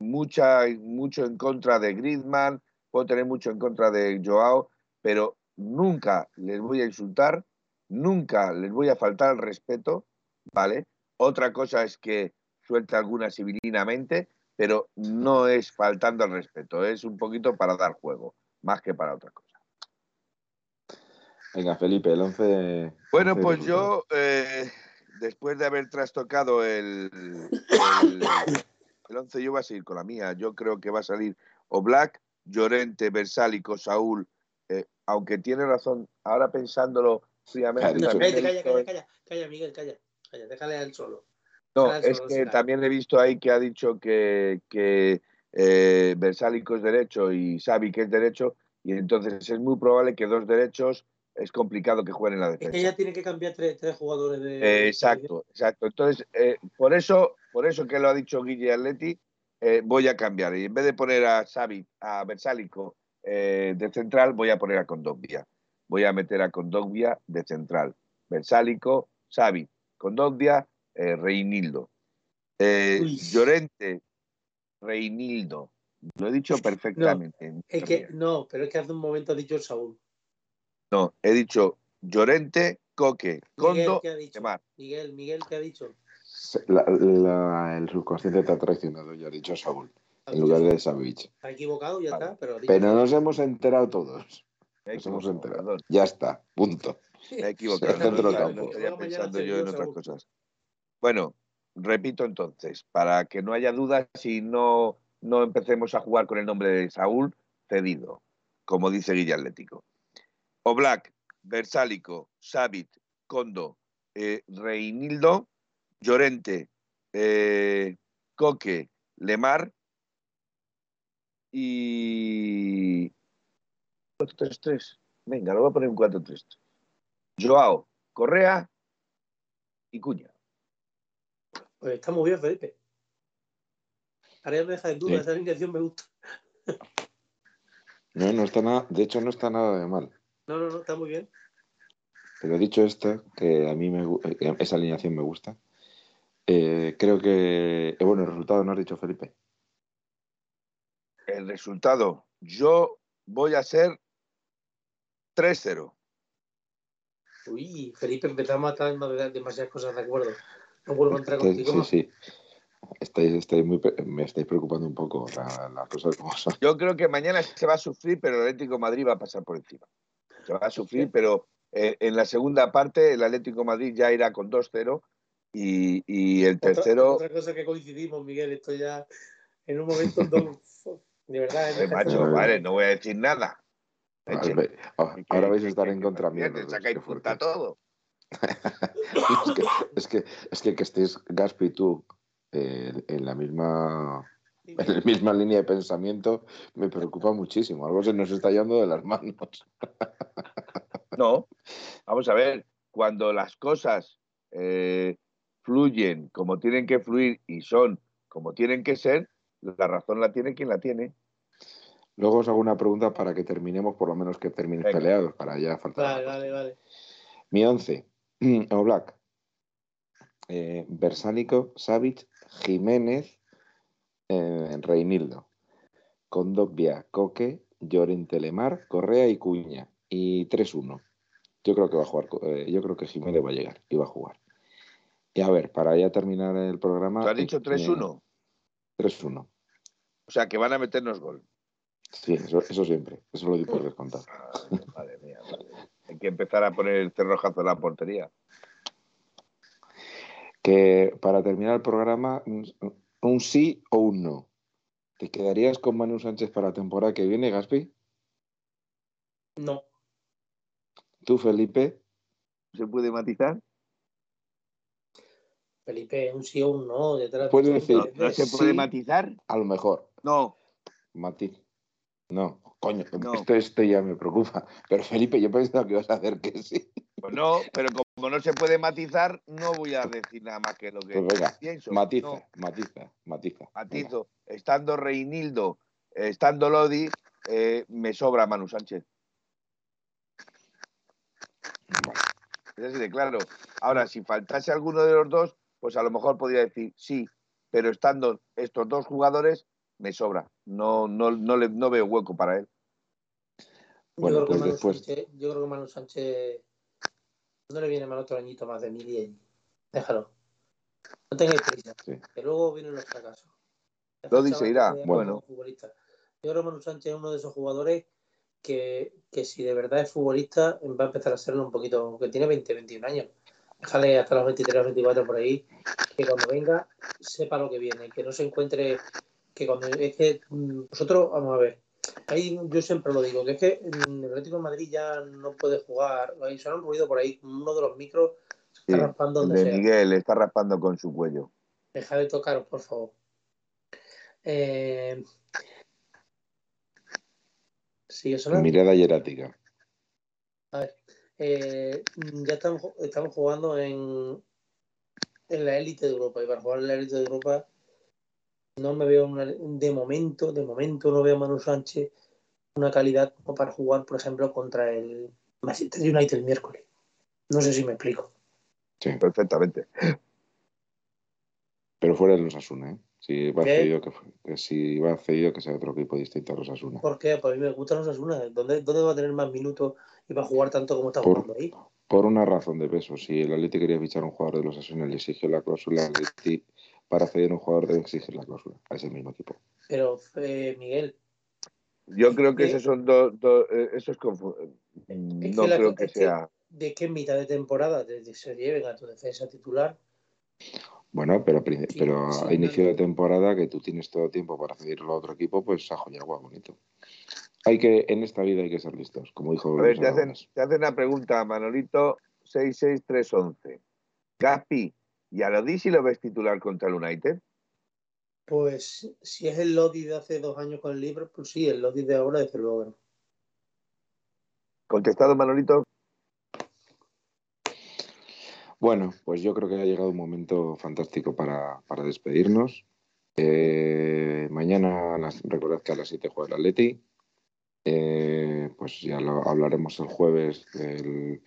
mucha, mucho en contra de Griezmann, puedo tener mucho en contra de Joao, pero nunca les voy a insultar, nunca les voy a faltar el respeto, ¿vale? Otra cosa es que suelta alguna civilinamente, pero no es faltando al respeto, es un poquito para dar juego, más que para otra cosa. Venga, Felipe, el 11. Bueno, 11 pues yo, eh, después de haber trastocado el, el, el 11, yo voy a seguir con la mía. Yo creo que va a salir Oblak, Llorente, Versálico, Saúl, eh, aunque tiene razón, ahora pensándolo fríamente. Calla, visto- calla, calla, calla, Miguel, calla, calla, déjale a él solo. No, Déjale es solo, que será. también he visto ahí que ha dicho que, que eh, Versálico es derecho y Xavi que es derecho, y entonces es muy probable que dos derechos es complicado que jueguen en la Es defensa. que ella tiene que cambiar tres, tres jugadores de. Eh, exacto, exacto. Entonces, eh, por eso, por eso que lo ha dicho Guille Atleti, eh, voy a cambiar. Y en vez de poner a Xavi, a Versálico eh, de central, voy a poner a Condogbia. Voy a meter a Condogbia de central. Versálico, Xavi, Condogbia, eh, Reinildo. Eh. Llorente, Reinildo. Lo he dicho perfectamente. Es que, no, pero es que hace un momento ha dicho Saúl. No, he dicho Llorente, Coque, Condo, ¿qué ha dicho? Kemar. Miguel, Miguel, ¿qué ha dicho? Se- la- la- el subconsciente te ha traicionado, ya ha dicho Saúl, en dicho lugar de. Savage. Está equivocado, ya Vale. está, pero Pero nos hemos enterado todos. Nos hemos enterado. Ya está, punto. Me he equivocado. Centro del campo. estaría pensando yo en otras cosas. Bueno, repito entonces, para que no haya dudas y no, no empecemos a jugar con el nombre de Saúl cedido, como dice Guilla Atlético. Oblak, Versálico, Savit, Condo, eh, Reinildo, Llorente, eh, Coque, Lemar y 4-3-3. Venga, lo voy a poner en 4-3-3. Joao, Correa y Cuña. Pues está muy bien, Felipe. Ahora ya me deja en duda, Sí. esa alineación me gusta. No, no está nada, de hecho no está nada de mal. No, no, no, está muy bien. Pero dicho esto, que a mí me, gu- eh, esa alineación me gusta, eh, creo que, eh, bueno, el resultado no has dicho Felipe. El resultado, yo voy a ser 3-0. Uy, Felipe, empezamos a de- demasiadas cosas de acuerdo. No vuelvo a entrar contigo. sí, sí. Estáis, estáis muy, me estáis preocupando un poco la- las cosas como son. Yo creo que mañana se va a sufrir, pero el Atlético de Madrid va a pasar por encima. Se va a sufrir, pero eh, en la segunda parte el Atlético de Madrid ya irá con 2-0 y, y el tercero, Otra, cosa que coincidimos, Miguel, esto ya en un momento do- *laughs* de verdad. eh, macho, vale, no voy a decir nada. Eche. Ahora, ah, Que- ahora vais a estar que- en contra mía. te sacáis punta todo. *laughs* es, que, es, que, es que que estéis Gaspi y tú eh, en la misma en la misma línea de pensamiento me preocupa muchísimo. Algo se nos está yendo de las manos. *laughs* No, vamos a ver, cuando las cosas eh, fluyen como tienen que fluir y son como tienen que ser, la razón la tiene quien la tiene. Luego os hago una pregunta para que terminemos, por lo menos que termines Venga. peleados, para ya faltar. Vale, vale, vale. Mi 11. Oblak. *clears throat* Eh, Versálico, Savic, Jiménez, eh, Reinildo. Condogbia, Coque, Llorente Lemar, Correa y Cuña. Y 3-1. Yo creo que va a jugar. eh, yo creo que Jiménez va a llegar y va a jugar. Y a ver, para ya terminar el programa. ¿Tú has dicho eh, 3-1? 3-1. O sea, que van a meternos gol. Sí, eso, eso siempre. Eso lo di por descontado. Ah, Madre mía, madre mía. Hay que empezar a poner el cerrojazo en la portería. Que para terminar el programa, un, sí o un no. ¿Te quedarías con Manu Sánchez para la temporada que viene, Gaspi? No. ¿Tú, Felipe? ¿Se puede matizar? Felipe, un sí o un no. Detrás Puede de- decir, ¿No, no se puede Sí. matizar? A lo mejor. No. Mati. No, coño, No. Esto, esto ya me preocupa. Pero Felipe, yo pensaba que ibas a hacer que sí. Pues no, pero como no se puede matizar, no voy a decir nada más que lo que Pues venga, pienso. Matiza, No, matiza, matiza. matizo. Estando Reinildo, estando Lodi, eh, me sobra Manu Sánchez. Es así de claro. Ahora, si faltase alguno de los dos, pues a lo mejor podría decir sí, pero estando estos dos jugadores, me sobra. No, no, no, le, no veo hueco para él. Bueno, yo, creo pues que Manu después- Sánchez, yo creo que Manu Sánchez no le viene mal otro añito más de mil y déjalo. No tengáis prisa, Sí. que luego vienen los fracasos. Lodi se irá, Efectivamente, bueno. futbolista. Yo creo que Manu Sánchez es uno de esos jugadores que, que si de verdad es futbolista va a empezar a serlo un poquito, que tiene 20, 21 años. Déjale hasta los 23, 24 por ahí, que cuando venga sepa lo que viene, que no se encuentre, que cuando es que mm, vosotros, vamos a ver, ahí yo siempre lo digo, que es que mm, el Atlético de Madrid ya no puede jugar, ahí suena un ruido por ahí, uno de los micros se está Sí, raspando donde de sea. Miguel está raspando con su cuello. Deja de tocaros, por favor. Eh... ¿Sigue sonando? Mirada hierática. A ver, eh, ya estamos, estamos jugando en, en la élite de Europa y para jugar en la élite de Europa no me veo una- de momento, de momento no veo a Manu Sánchez una calidad como para jugar, por ejemplo, contra el Manchester United el miércoles. No sé si me explico. Sí. Perfectamente. Pero fuera de los Asuna, ¿eh? Si va ¿Qué? cedido que, que si va cedido que sea otro equipo distinto a los Asuna. Porque pues a mí me gustan los Asuna. ¿Dónde, ¿Dónde va a tener más minutos y va a jugar tanto como está Por- jugando ahí? Por una razón de peso. Si el Atleti quería fichar a un jugador de los Asuna y le exigió la cláusula, el Atleti para ceder a un jugador debe exigir la cláusula a ese mismo equipo. Pero, eh, Miguel, Yo creo que ¿Qué? esos son dos. dos eh, eso es No que la- creo que sea. de que en mitad de temporada te, te se lleven a tu defensa titular. Bueno, pero, Sí, pero sí, a inicio de temporada, que tú tienes todo tiempo para cederlo a otro equipo, pues ajo y agua, bonito. Hay que, en esta vida hay que ser listos, como dijo A ver, te hacen, te hacen una pregunta, Manolito 66311. Gaspi, ¿y a Lodi si lo ves titular contra el United? Pues si es el Lodi de hace dos años con el Liverpool, pues sí, el Lodi de ahora, desde luego. no. Contestado, Manolito. Bueno, pues yo creo que ha llegado un momento fantástico para, para despedirnos. Eh, mañana, las- recordad que a las 7 juega el Atleti. Eh, pues ya lo hablaremos el jueves del,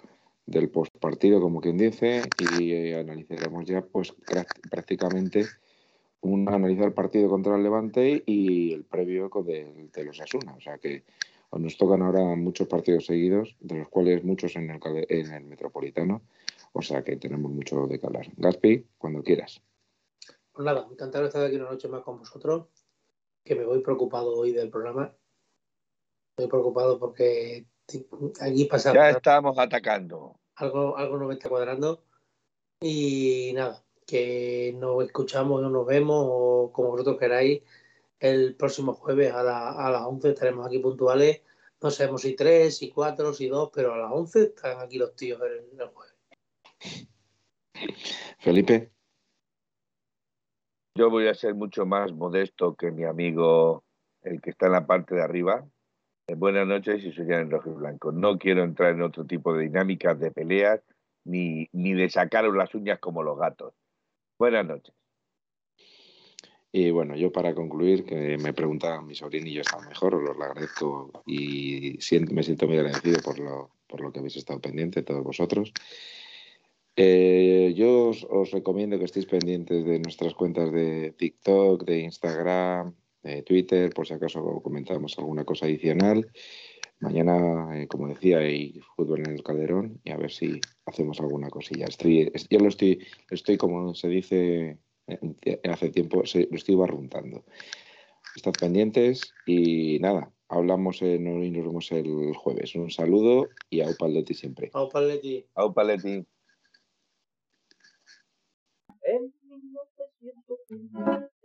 del postpartido, como quien dice, y eh, analizaremos ya pues práct- prácticamente un analizar el partido contra el Levante y el previo del- de, los Asuna. O sea que nos tocan ahora muchos partidos seguidos, de los cuales muchos en el, en el Metropolitano. O sea que tenemos mucho de que hablar. Gaspi, cuando quieras. Pues nada, encantado de estar aquí una noche más con vosotros, que me voy preocupado hoy del programa. Estoy preocupado porque pasa Ya estamos atacando. algo, algo no me está cuadrando. Y nada, que nos escuchamos o nos vemos o como vosotros queráis el próximo jueves a, la- a las 11 estaremos aquí puntuales. No sabemos si tres, si cuatro, si dos, pero a las 11 están aquí los tíos el, el jueves. Felipe, Yo voy a ser mucho más modesto que mi amigo, el que está en la parte de arriba. Eh, buenas noches y soy rojo y blanco. No quiero entrar en otro tipo de dinámicas de peleas ni, ni de sacaros las uñas como los gatos. Buenas noches. y bueno, yo para concluir, que me pregunta mi sobrinillo está mejor, os lo agradezco y me siento muy agradecido por lo, por lo que habéis estado pendiente, todos vosotros. Eh, yo os recomiendo que estéis pendientes de nuestras cuentas de TikTok, de Instagram, Twitter, por si acaso comentamos alguna cosa adicional. Mañana, eh, como decía, hay fútbol en el Calderón y a ver si hacemos alguna cosilla. Estoy, es- yo lo estoy, estoy, como se dice eh, hace tiempo, se- lo estoy barruntando. Estad pendientes y nada, hablamos en, y nos vemos el jueves. Un saludo y a Upaldeti siempre. Au. En 1903,